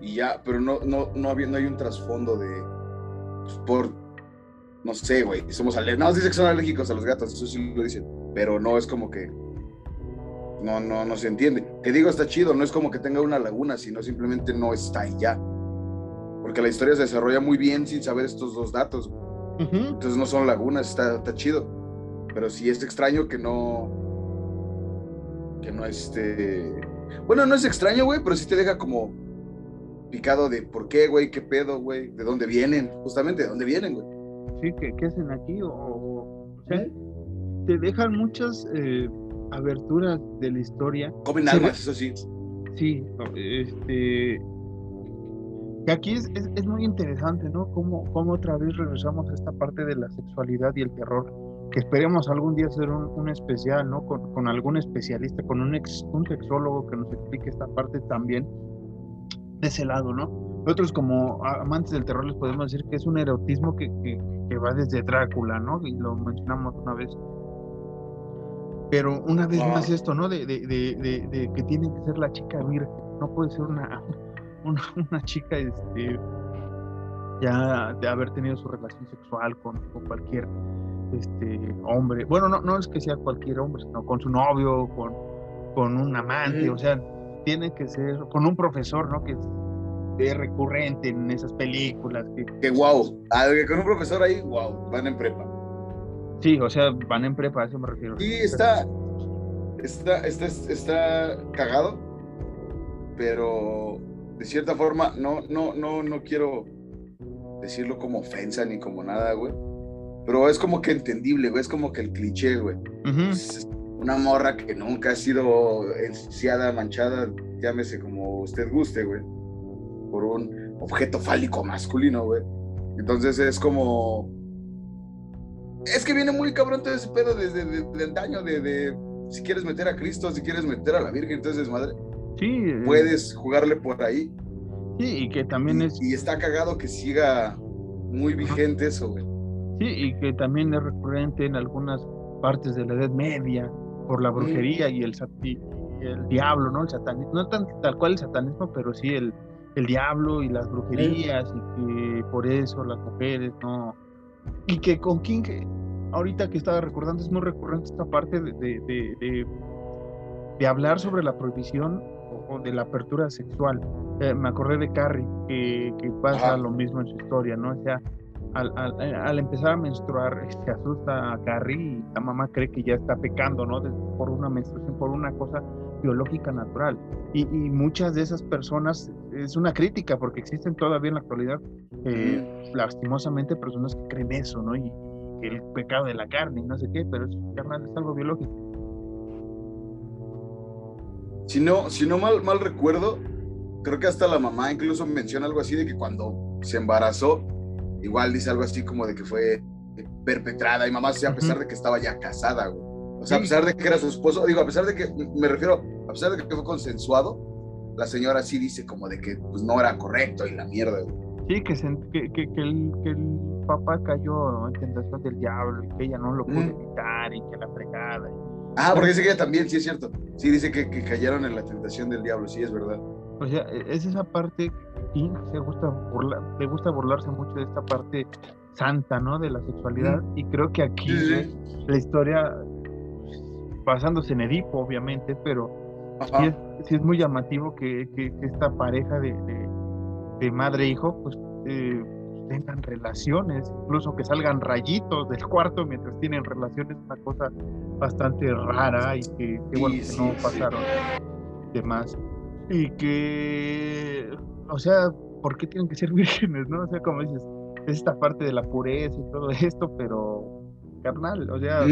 y ya, pero no, no, no, había, no hay un trasfondo de, pues, por, no sé, güey, somos alérgicos, no, dice que son alérgicos a los gatos, eso sí lo dicen, pero no es como que, no, no, no se entiende. Que digo, está chido, no es como que tenga una laguna, sino simplemente no está ahí ya. Porque la historia se desarrolla muy bien sin saber estos dos datos. Entonces no son lagunas, está, está chido. Pero sí es extraño que no, que no este... Bueno, no es extraño, güey, pero sí te deja como picado de por qué, güey, qué pedo, güey, de dónde vienen, justamente de dónde vienen, güey. Sí, ¿qué, hacen aquí? O, sea, te dejan muchas eh, aberturas de la historia. Comen almas, eso sí. Sí, este. Que aquí es, es, muy interesante, ¿no? Cómo, cómo otra vez regresamos a esta parte de la sexualidad y el terror que esperemos algún día hacer un, un especial, ¿no? Con, con, algún especialista, con un, ex, un sexólogo que nos explique esta parte también, de ese lado, ¿no? Nosotros como amantes del terror les podemos decir que es un erotismo que, que, va desde Drácula, ¿no? Y lo mencionamos una vez. Pero una vez más esto, ¿no? De, de, de, de, que tiene que ser la chica virgen, no puede ser una, [LAUGHS] una, una chica, este, ya de haber tenido su relación sexual con, con, cualquier este hombre. Bueno, no, no es que sea cualquier hombre, sino con su novio, con, con un amante, o sea, tiene que ser con un profesor, ¿no? Que es recurrente en esas películas. Que, que wow, con un profesor ahí, wow, van en prepa. Sí, o sea, van en prepa, a eso me refiero. Sí, está, está, está, está cagado, pero de cierta forma no, no, no, no quiero decirlo como ofensa ni como nada, güey. Pero es como que entendible, güey. Es como que el cliché, güey una morra que nunca ha sido ensuciada, manchada, llámese como usted guste, güey, por un objeto fálico masculino, güey. Entonces es como... Es que viene muy cabrón todo ese pedo desde el daño de, si quieres meter a Cristo, si quieres meter a la Virgen, entonces madre. Sí. Eh. Puedes jugarle por ahí. Sí, y que también es... Y está cagado que siga muy vigente eso, güey. Sí, y que también es recurrente en algunas partes de la Edad Media, por la brujería y el, el diablo, ¿no? El satanismo, no tan, tal cual el satanismo, pero sí el, el diablo y las brujerías y que por eso las mujeres no... Y que con King, ahorita que estaba recordando, es muy recurrente esta parte de, de, de, de hablar sobre la prohibición o, de la apertura sexual. Eh, me acordé de Carrie, que, que pasa lo mismo en su historia, ¿no? O sea, al, al, empezar a menstruar [LAUGHS] se asusta a Carrie y la mamá cree que ya está pecando, ¿no? por una menstruación, por una cosa biológica natural. Y, muchas de esas personas, es una crítica porque existen todavía en la actualidad, eh, lastimosamente, personas que creen eso, ¿no? Y, el pecado de la carne y no sé qué, pero es, es algo biológico. Si no, si no mal, mal recuerdo, creo que hasta la mamá incluso menciona algo así de que cuando se embarazó, igual dice algo así como de que fue perpetrada y mamá, a pesar de que estaba ya casada, güey. O sea, a pesar de que era su esposo, digo, a pesar de que, me refiero, a pesar de que fue consensuado, la señora sí dice como de que pues, no era correcto y la mierda, güey. Sí, que, que, que, que, el, que el papá cayó en tentación del diablo y que ella no lo pudo evitar y que la fregada. Ah, porque dice que ella también, sí es cierto. Sí, dice que, que cayeron en la tentación del diablo, sí es verdad. O sea, e, es esa parte, se gusta burlar, le gusta burlarse mucho de esta parte santa, ¿no? De la sexualidad. Y creo que aquí la historia, basándose en Edipo, obviamente, pero sí es, sí es, muy llamativo que, que, esta pareja de de madre e hijo, pues eh, tengan relaciones, incluso que salgan rayitos del cuarto mientras tienen relaciones, una cosa bastante rara y que, bueno, que no pasaron de más. Y que, o sea, ¿por qué tienen que ser [LAUGHS] vírgenes, no? O sea, como dices, es esta parte de la pureza y todo esto, pero carnal, o sea,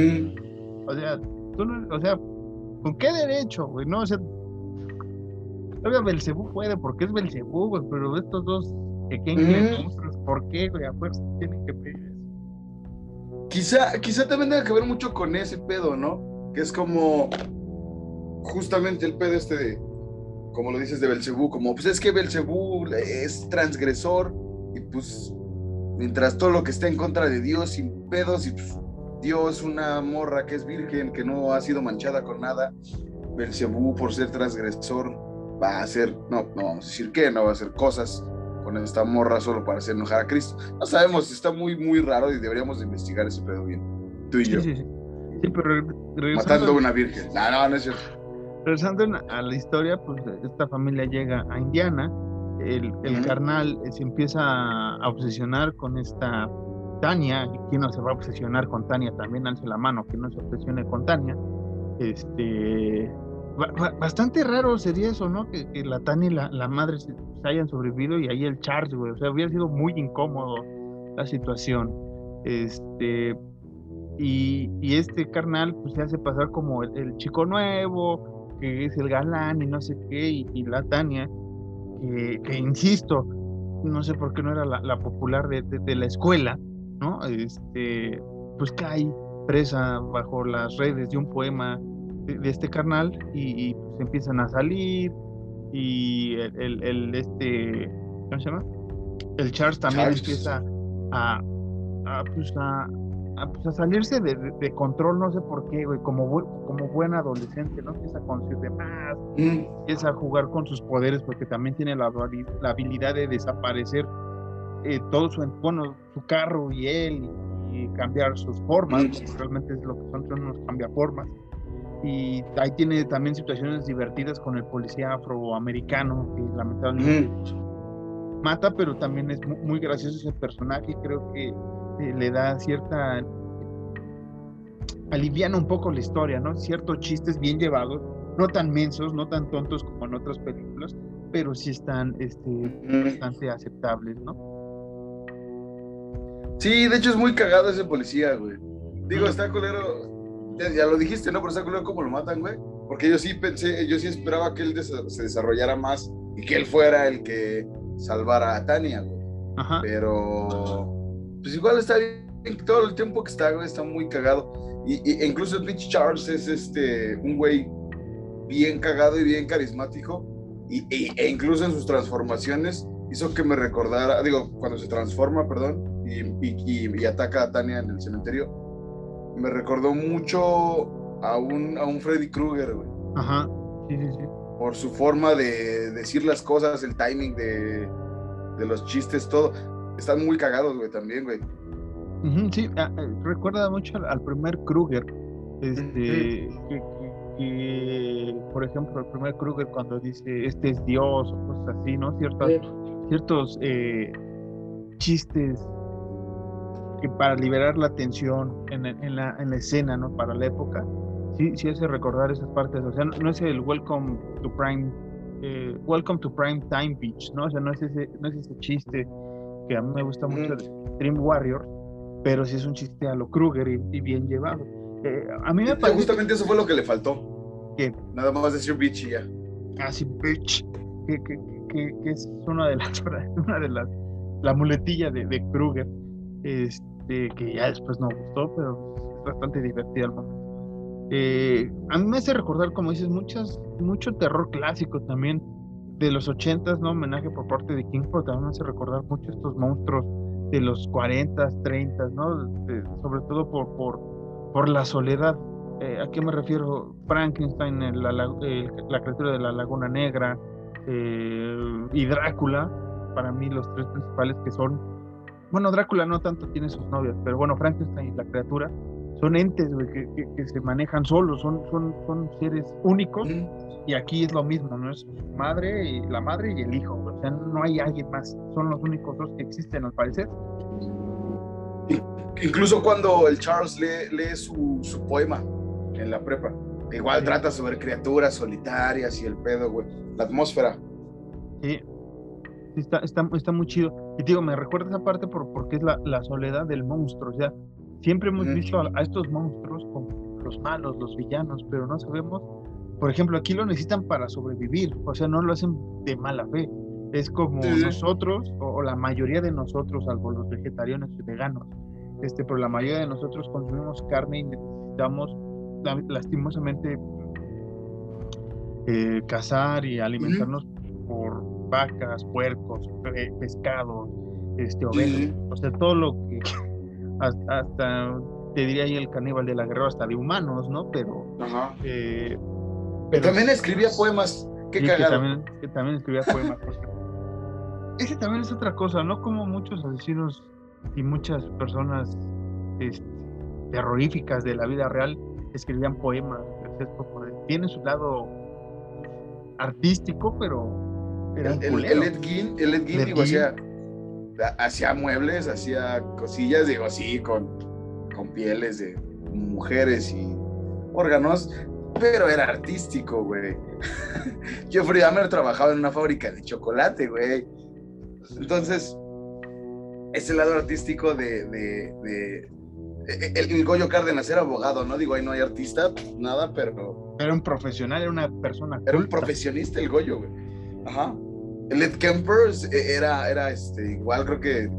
o sea, tú no, o sea, ¿con qué derecho, güey? No, o sea, Obvio, Belcebú puede porque es Belcebú, güey, pero estos dos pequeños monstruos, ¿por qué, güey? A fuerza tienen que pedir eso. Quizá, quizá también tenga que ver mucho con ese pedo, ¿no? Que es como justamente el pedo este de, como lo dices de Belcebú, como pues es que Belcebú es transgresor y pues mientras todo lo que está en contra de Dios sin pedos y pues Dios una morra que es virgen, que no ha sido manchada con nada, Belcebú por ser transgresor va a hacer, no, no vamos a decir que, no va a hacer cosas con esta morra solo para hacer enojar a Cristo. No sabemos, está muy, muy raro y deberíamos investigar ese pedo bien. Tú y yo. Sí, sí, sí. pero Matando a una virgen. No, no, no es cierto. Regresando a la historia, pues esta familia llega a Indiana, el, el carnal se empieza a obsesionar con esta Tania, ¿quién no se va a obsesionar con Tania? También alce la mano, que no se obsesione con Tania. Este, bastante raro sería eso, ¿no? Que, la Tania y la, madre se, hayan sobrevivido y ahí el Charles, güey. O sea, hubiera sido muy incómodo la situación. Este. Y, este carnal, pues se hace pasar como el, chico nuevo, que es el galán y no sé qué, y, la Tania, que, insisto, no sé por qué no era la, popular de, de, la escuela, ¿no? Este, pues cae presa bajo las redes de un poema de, este carnal y, pues empiezan a salir y el, el, este, ¿cómo se llama? El Charles también empieza a, a, pues a, pues a salirse de, de, control, no sé por qué, güey, como, como buen adolescente, ¿no? Empieza a conocer de más, mm. empieza a jugar con sus poderes porque también tiene la, la habilidad de desaparecer eh, todo su, bueno, su carro y él y cambiar sus formas, mm. realmente es lo que son, unos cambiaformas y ahí tiene también situaciones divertidas con el policía afroamericano que lamentablemente mata, pero también es muy, gracioso ese personaje, creo que eh, le da cierta aliviana un poco la historia, ¿no? Ciertos chistes bien llevados, no tan mensos, no tan tontos como en otras películas, pero sí están este, bastante aceptables, ¿no? Sí, de hecho es muy cagado ese policía, güey. Digo, está culero, ya, lo dijiste, ¿no? Pero está claro cómo lo matan, güey. Porque yo sí pensé, yo sí esperaba que él se desarrollara más y que él fuera el que salvara a Tania, güey. Ajá. Pero, pues igual está bien, todo el tiempo que está, güey, está muy cagado. Y, e incluso Mitch Charles es este, un güey bien cagado y bien carismático. Y, e, incluso en sus transformaciones hizo que me recordara, digo, cuando se transforma, perdón, y, y ataca a Tania en el cementerio, me recordó mucho a un, a un Freddy Krueger, güey. Ajá, sí, sí, sí. Por su forma de decir las cosas, el timing de, de los chistes, todo. Están muy cagados, güey, también, güey. sí, ah, eh, recuerda mucho al, primer Krueger. Este, que, por ejemplo, el primer Krueger cuando dice este es Dios o cosas así, ¿no? Ciertos, ciertos eh, chistes que para liberar la tensión en, en, la, en, la, escena, ¿no? Para la época, sí, sí hace recordar esas partes, o sea, no, es el Welcome to Prime, eh, Welcome to Prime Time Beach, ¿no? O sea, no es ese, no es ese chiste que a mí me gusta mucho de Dream Warrior, pero sí es un chiste a lo Kruger y, bien llevado. Eh, a mí me parece... Justamente eso fue lo que le faltó. ¿Qué? Nada más decir beach y ya. así bitch, que, que, que, que, es una de las, [LAUGHS] una de las, la muletilla de, de Kruger, este, que ya después no gustó, pero es bastante divertida al momento. Eh, a mí me hace recordar, como dices, muchas, mucho terror clásico también de los ochentas, ¿no? Homenaje por parte de King, pero también me hace recordar mucho estos monstruos de los 40, 30, ¿no? sobre todo por, por, por la soledad. Eh, ¿A qué me refiero? Frankenstein, la, la, criatura de la Laguna Negra eh, y Drácula, para mí los tres principales que son, bueno, Drácula no tanto tiene sus novias, pero bueno, Frankenstein y la criatura son entes que, que, se manejan solos, son, son, son seres únicos y aquí es lo mismo, ¿no? Es madre y la madre y el hijo, o sea, no hay alguien más, son los únicos dos que existen al parecer. Incluso cuando el Charles lee, lee su, su, poema en la prepa, igual trata sobre criaturas solitarias y el pedo, güey, la atmósfera. Sí, está, está, está muy chido. Y digo, me recuerda esa parte por, porque es la, la soledad del monstruo, o sea, siempre hemos visto a, a estos monstruos como los malos, los villanos, pero no sabemos por ejemplo, aquí lo necesitan para sobrevivir, o sea, no lo hacen de mala fe. Es como nosotros, o, la mayoría de nosotros, salvo los vegetarianos y veganos, este, pero la mayoría de nosotros consumimos carne y necesitamos lastimosamente eh, cazar y alimentarnos por vacas, puercos, pescados, este, ovejas, o sea, todo lo que hasta, te diría ahí el caníbal de la guerra, hasta de humanos, ¿no? Pero eh, pero también escribía poemas. Qué Que también, que también escribía poemas. Ese también es otra cosa, ¿no? Como muchos asesinos y muchas personas este, terroríficas de la vida real escribían poemas. Tiene su lado artístico, pero el, el, el, Ed Gein, el Ed Gein, digo, hacía, hacía muebles, hacía cosillas, digo, así, con, con pieles de mujeres y órganos, pero era artístico, güey. [LAUGHS] Jeffrey Dahmer trabajaba en una fábrica de chocolate, güey. Entonces, ese lado artístico de, de, el, Goyo Cárdenas era abogado, ¿no? Digo, ahí no hay artista, nada, pero... Era un profesional, era una persona. Era un profesionista el Goyo, güey. Ajá. El Ed Kemper e, era, era este, igual creo que,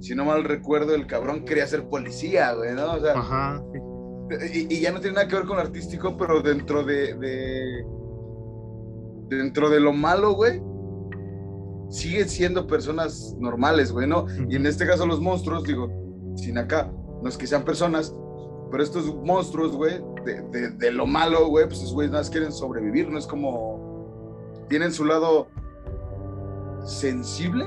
si no mal recuerdo, el cabrón quería ser policía, güey, ¿no? O sea, Ajá, sí y, ya no tiene nada que ver con artístico, pero dentro de, dentro de lo malo, güey, siguen siendo personas normales, güey, ¿no? Y en este caso los monstruos, digo, sin acá, no es que sean personas, pero estos monstruos, güey, de, lo malo, güey, pues esos güeyes nada más quieren sobrevivir, no es como, tienen su lado sensible,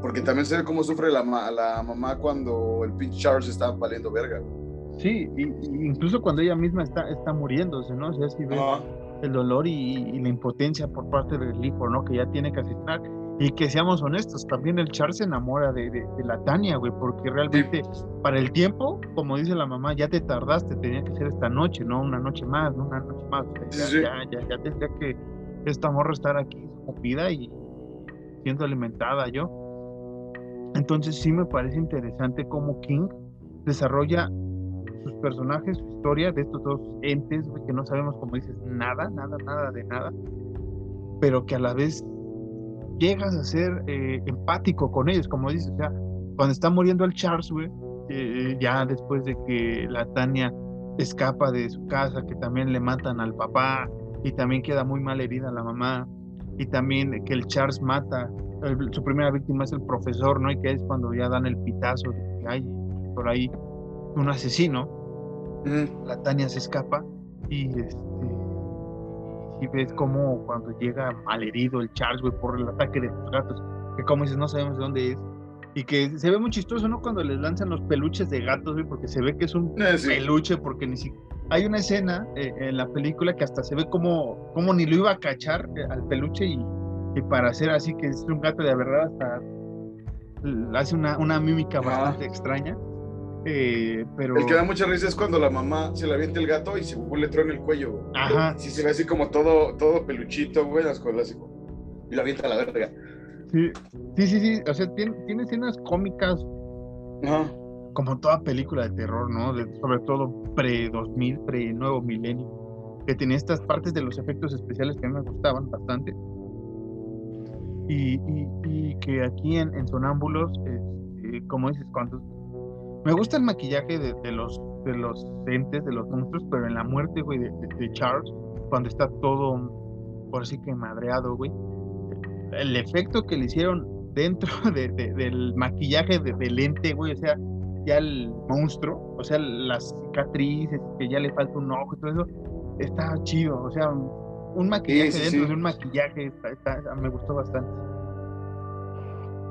porque también ve cómo sufre la, la mamá cuando el pinche Charles está valiendo verga, güey. Sí, incluso cuando ella misma está, está muriéndose, ¿no? O sea, si ve el dolor y, la impotencia por parte del hijo, ¿no? Que ya tiene que asesinar. Y que seamos honestos, también el Char se enamora de, de, la Tania, güey, porque realmente para el tiempo, como dice la mamá, ya te tardaste, tenía que ser esta noche, ¿no? Una noche más, ¿no? Una noche más. ya, ya, ya, tendría que esta morra estar aquí escupida y siendo alimentada yo. Entonces sí me parece interesante cómo King desarrolla sus personajes, su historia de estos dos entes, que no sabemos, como dices, nada, nada, nada de nada, pero que a la vez llegas a ser eh, empático con ellos, como dices, o sea, cuando está muriendo el Charles, eh, ya después de que la Tania escapa de su casa, que también le matan al papá y también queda muy mal herida la mamá, y también que el Charles mata, su primera víctima es el profesor, ¿no? Y que es cuando ya dan el pitazo de que hay por ahí un asesino, la Tania se escapa y este y ves como cuando llega malherido el Charles, güey, por el ataque de los gatos, que como dices, no sabemos de dónde es. Y que se ve muy chistoso, ¿no? Cuando les lanzan los peluches de gatos, güey, porque se ve que es un eh, peluche, porque ni siquiera... Hay una escena eh, en la película que hasta se ve como, como ni lo iba a cachar eh, al peluche y, y, para hacer así que es un gato de verdad hasta hace una, una mímica bastante extraña. Eh, pero... El que da mucha risa es cuando la mamá se le avienta el gato y se le en el cuello. Ajá. Sí, se ve así como todo, todo peluchito, güey, las cosas y lo avienta a la verga. Sí, sí, sí, sí. O sea, tiene, tiene escenas cómicas. Ajá. Como toda película de terror, ¿no? sobre todo pre-2000, pre-nuevo milenio. que tenía estas partes de los efectos especiales que a mí me gustaban bastante. Y, que aquí en, en Sonámbulos, este, como dices, cuando me gusta el maquillaje de, los de los entes, de los monstruos, pero en la muerte, güey, de, Charles, cuando está todo, por así que madreado, güey, el efecto que le hicieron dentro [LAUGHS] de, del maquillaje del lente, güey, o sea, ya el monstruo, o sea, las cicatrices, que ya le falta un ojo y todo eso, está chido, o sea, un maquillaje dentro de un maquillaje me gustó bastante.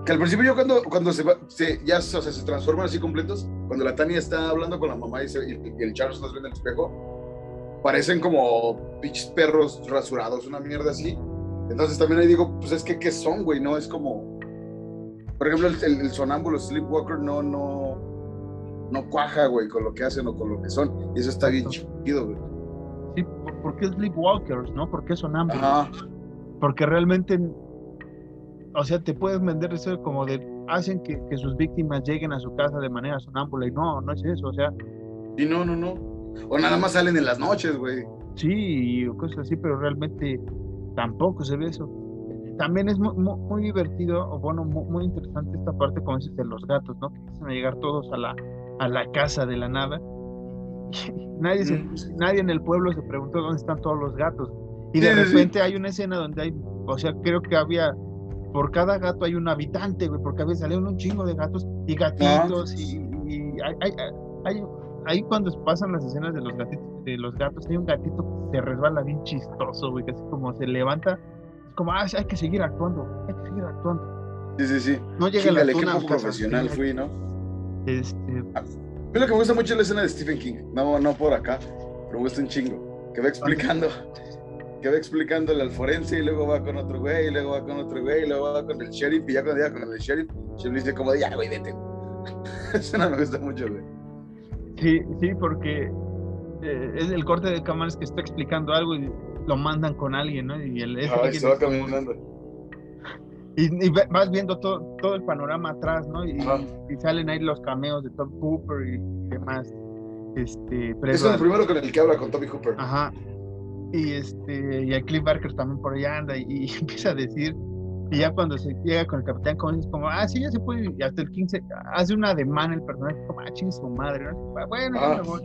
Que al principio yo cuando, cuando se, se ya se transforman así completos, cuando la Tania está hablando con la mamá y, y el Charles nos ve en el espejo, parecen como pinches perros rasurados, una mierda así. Entonces también ahí digo, pues es que ¿qué son, güey? No es como, por ejemplo, el, el, sonámbulo Sleepwalker no, no, no cuaja, güey, con lo que hacen o con lo que son. Y eso está bien chido, güey. Sí, ¿por qué Sleepwalkers, no? ¿Por qué sonámbulos? Porque realmente, o sea, te puedes vender eso como de, hacen que, que, sus víctimas lleguen a su casa de manera sonámbula y no, no es eso, o sea. Y no, no, no. O nada más salen en las noches, güey. Sí, o cosas así, pero realmente tampoco se ve eso también es muy, muy, divertido, o bueno, muy, interesante esta parte, como dices, de los gatos, ¿no? Que empiezan a llegar todos a la, a la casa de la nada. [LAUGHS] nadie, nadie en el pueblo se preguntó dónde están todos los gatos. Y de repente hay una escena donde hay, o sea, creo que había, por cada gato hay un habitante, güey, porque había salido un chingo de gatos y gatitos, y, hay, hay, hay, ahí cuando pasan las escenas de los gatitos, de los gatos, hay un gatito que se resbala bien chistoso, güey, que así como se levanta como, ah, hay que seguir actuando, hay que seguir actuando. Sí, sí, sí. No llega la qué poco profesional fui, ¿no? Este... A mí lo que me gusta mucho es la escena de Stephen King, no, no por acá, pero me gusta un chingo, que va explicando, que va explicándole al forense y luego va con otro güey, y luego va con otro güey, y luego va con el sheriff, y ya cuando llega con el sheriff, se le dice como, ya, güey, vete. [LAUGHS] Eso no me gusta mucho, güey. Sí, sí, porque eh, es el corte de cámaras que está explicando algo y lo mandan con alguien, ¿no? Y el se va caminando. Y, vas viendo todo, todo el panorama atrás, ¿no? Y, salen ahí los cameos de Tom Cooper y, demás. Este, es el primero con el que habla con Tommy Cooper. Ajá. Y este, y el Cliff Barker también por allá anda y, [LAUGHS] empieza a decir, y ya cuando se llega con el capitán, como dices, como, ah, sí, ya se puede, y hasta el 15, hace una demanda el personaje, como, ah, ching su madre, ¿no? Bueno, ya me voy.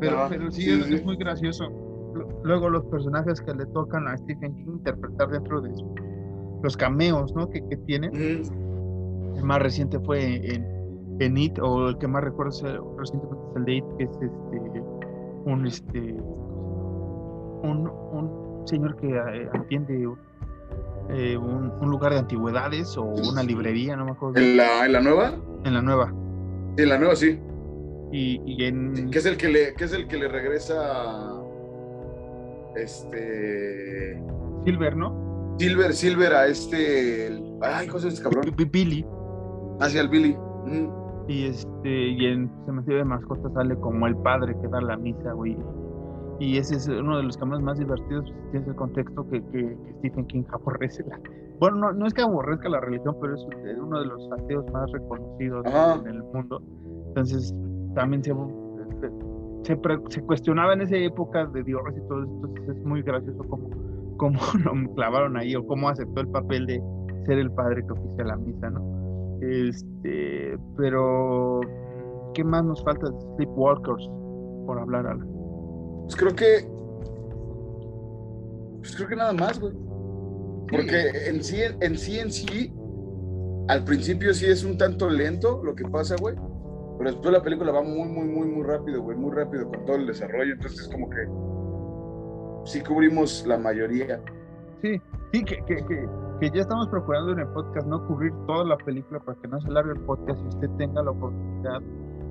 Pero, pero sí, es, muy gracioso luego los personajes que le tocan a Stephen King interpretar dentro de los cameos ¿no? que, que tiene. El más reciente fue en, en It, o el que más recuerdo es el, recientemente es el de It, que es este, un, este, un, un señor que eh, atiende eh, un, un, lugar de antigüedades o una librería, no me acuerdo. ¿En la, en la nueva? En la nueva. En la nueva, sí. Y, y en... ¿Qué es el que le, qué es el que le regresa este. Silver, ¿no? Silver, Silver a este. Ay, ¿cómo se este cabrón? Billy. Hacia el Billy. Y este, y en Cementerio de Mascotas sale como el padre que da la misa, güey. Y ese es uno de los caminos más divertidos, si es el contexto que, que, Stephen King aborrece. La... Bueno, no, no, es que aborrezca la religión, pero es uno de los ateos más reconocidos en el mundo. Entonces, también se se, cuestionaba en esa época de Dios y todo esto, entonces es muy gracioso cómo, cómo [LAUGHS] lo clavaron ahí o cómo aceptó el papel de ser el padre que oficia la misa, ¿no? Este, pero, ¿qué más nos falta de Sleepwalkers por hablar, Alan? Pues creo que, pues creo que nada más, güey. Porque en sí, en sí, en sí, al principio sí es un tanto lento lo que pasa, güey pero después la película va muy, muy, muy, muy rápido, güey, muy rápido con todo el desarrollo. Entonces es como que sí cubrimos la mayoría. Sí, sí, que, que, que, ya estamos procurando en el podcast no cubrir toda la película para que no se largue el podcast y usted tenga la oportunidad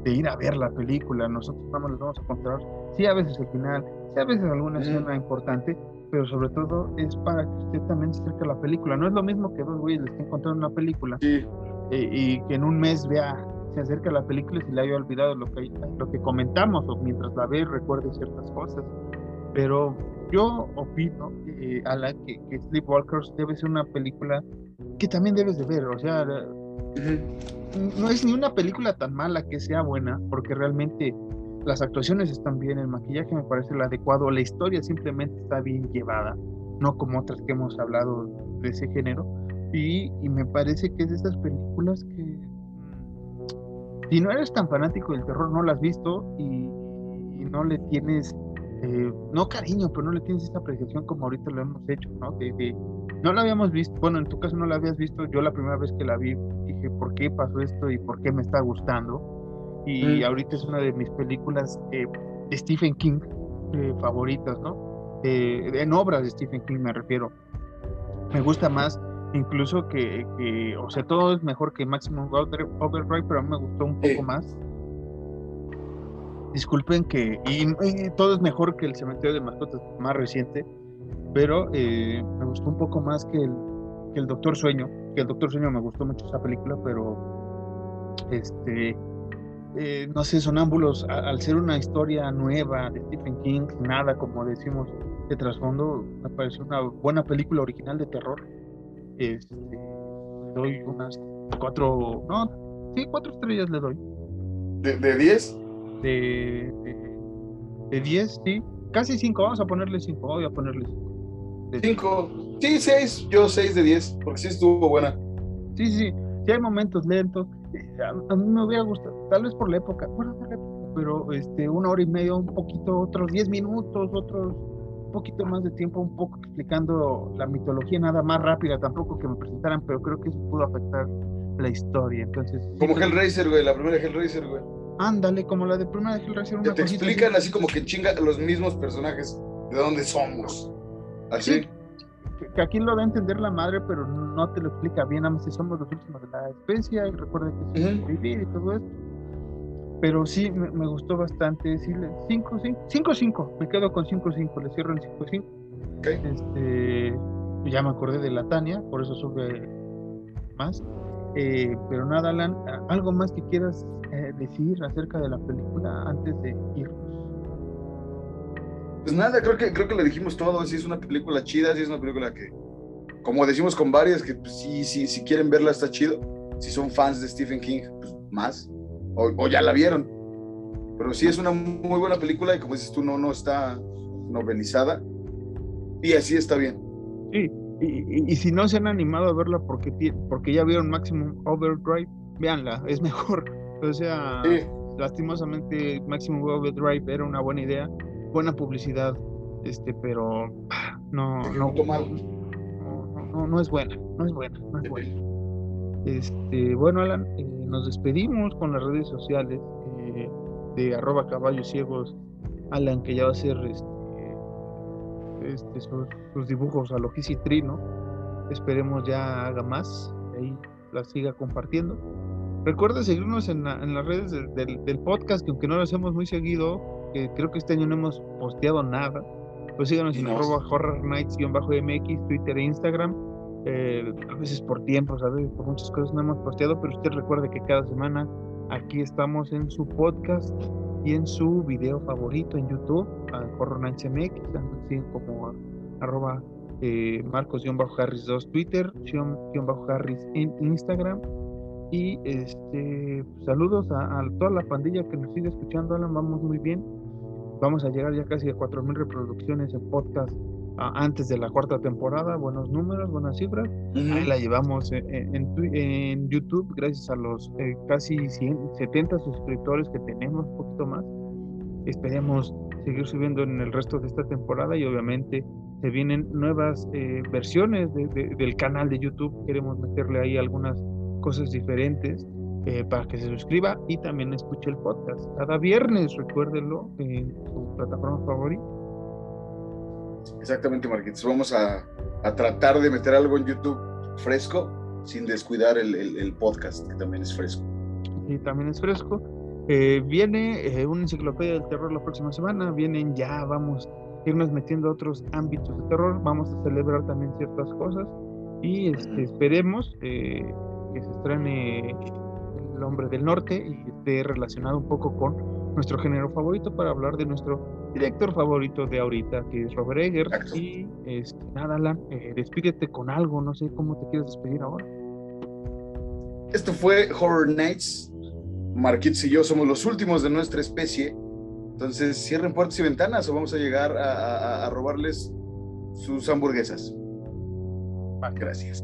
de ir a ver la película. Nosotros nada les vamos a contar, sí, a veces el final, sí, a veces alguna escena importante, pero sobre todo es para que usted también se acerque a la película. No es lo mismo que dos güeyes le estén contando una película sí. Eh, y que en un mes vea se acerca a la película y se le haya olvidado lo que, lo que comentamos o mientras la ve recuerde ciertas cosas. Pero yo opino eh, a que, Sleepwalkers debe ser una película que también debes de ver. O sea, no es ni una película tan mala que sea buena, porque realmente las actuaciones están bien, el maquillaje me parece el adecuado, la historia simplemente está bien llevada, no como otras que hemos hablado de ese género. Y, me parece que es de esas películas que mm, si no eres tan fanático del terror, no la has visto y, no le tienes, eh, no cariño, pero no le tienes esa apreciación como ahorita lo hemos hecho, ¿no? De, no la habíamos visto, bueno, en tu caso no la habías visto, yo la primera vez que la vi dije, ¿por qué pasó esto y por qué me está gustando? y ahorita es una de mis películas eh, de Stephen King eh, favoritas, ¿no? Eh, en obras de Stephen King me refiero. Me gusta más incluso que, o sea, todo es mejor que Maximum Overdrive, pero a mí me gustó un poco más. Disculpen que, todo es mejor que el Cementerio de Mascotas más reciente, pero me gustó un poco más que el, Doctor Sueño, que el Doctor Sueño me gustó mucho esa película, pero este eh, no sé, Sonámbulos, al ser una historia nueva de Stephen King, nada como decimos de trasfondo, me parece una buena película original de terror. Este, doy unas cuatro, no, sí, cuatro estrellas le doy. ¿De, diez? De, de, diez, sí, casi cinco, vamos a ponerle cinco, voy a ponerle cinco. cinco, sí, seis, yo seis de diez, porque sí estuvo buena. Sí, sí, sí hay momentos lentos, a, mí me hubiera gustado, tal vez por la época, bueno, pero este, una hora y media, un poquito, otros diez minutos, otros un poquito más de tiempo, un poco explicando la mitología nada más rápida, tampoco que me presentaran, pero creo que eso pudo afectar la historia. Entonces, como Hellraiser, güey, la primera Hellraiser, güey. Ándale, como la de primera Hellraiser. Una te explican así. como que chinga los mismos personajes de dónde somos. Así que aquí lo da a entender la madre, pero no te lo explica bien, a si somos los últimos de la especie, y recuerda que es vivir y todo esto. Pero sí, me, gustó bastante decirle 5, 5, 5, me quedo con 5, 5, le cierro en 5, 5. Este, ya me acordé de la Tania, por eso sube más. Eh, pero nada, Alan, ¿algo más que quieras eh, decir acerca de la película antes de irnos? Pues nada, creo que, creo que le dijimos todo. Si es una película chida, si es una película que, como decimos con varias, que pues, sí, sí, si quieren verla está chido. Si son fans de Stephen King, pues más. O, ya la vieron. Pero sí es una muy buena película y como dices tú, no, no está novelizada. Y así está bien. Sí, y, si no se han animado a verla porque, porque ya vieron Maximum Overdrive, véanla, [LAUGHS] es mejor. O sea, lastimosamente Maximum Overdrive era una buena idea, buena publicidad, este, pero no, no, no, no, es buena, no es buena, no es buena. Este, bueno, Alan, eh, nos despedimos con las redes sociales eh, de arroba caballos ciegos, Alan, que ya va a este, este sus, dibujos a Logicitri, ¿no? Esperemos ya haga más, ahí la siga compartiendo. Recuerda seguirnos en, en las redes del, del, podcast, que aunque no lo hacemos muy seguido, creo que este año no hemos posteado nada. Pues síganos en arroba horror nights-mx, Twitter e Instagram. Eh, a veces por tiempo, ¿sabes? Por muchas cosas no hemos posteado, pero usted recuerde que cada semana aquí estamos en su podcast y en su video favorito en YouTube, Nights MX, así como arroba eh, Marcos-Harris 2 Twitter, Harris en Instagram y este saludos a, toda la pandilla que nos sigue escuchando, Alan, vamos muy bien. Vamos a llegar ya casi a 4.000 reproducciones en podcast antes de la cuarta temporada. Buenos números, buenas cifras. Ahí la llevamos en, YouTube gracias a los eh, casi 70 suscriptores que tenemos, un poquito más. Esperemos seguir subiendo en el resto de esta temporada y obviamente se vienen nuevas eh, versiones del canal de YouTube. Queremos meterle ahí algunas cosas diferentes eh, para que se suscriba y también escuche el podcast. Cada viernes, recuérdenlo, en su plataforma favorita. Exactamente, Marquitos. Vamos a, a, tratar de meter algo en YouTube fresco sin descuidar el, el, podcast, que también es fresco. Sí, también es fresco. Eh, viene eh, una enciclopedia del terror la próxima semana. Vienen ya, vamos a irnos metiendo a otros ámbitos de terror. Vamos a celebrar también ciertas cosas y este, esperemos que se estrene El Hombre del Norte y esté relacionado un poco con nuestro género favorito para hablar de nuestro director favorito de ahorita, que es Robert Eggers. Y este, nada, Alan, eh, despídete con algo, no sé cómo te quieres despedir ahora. Esto fue Horror Nights. Marquitos y yo somos los últimos de nuestra especie Entonces, cierren puertas y ventanas o vamos a llegar a, a robarles sus hamburguesas. Gracias.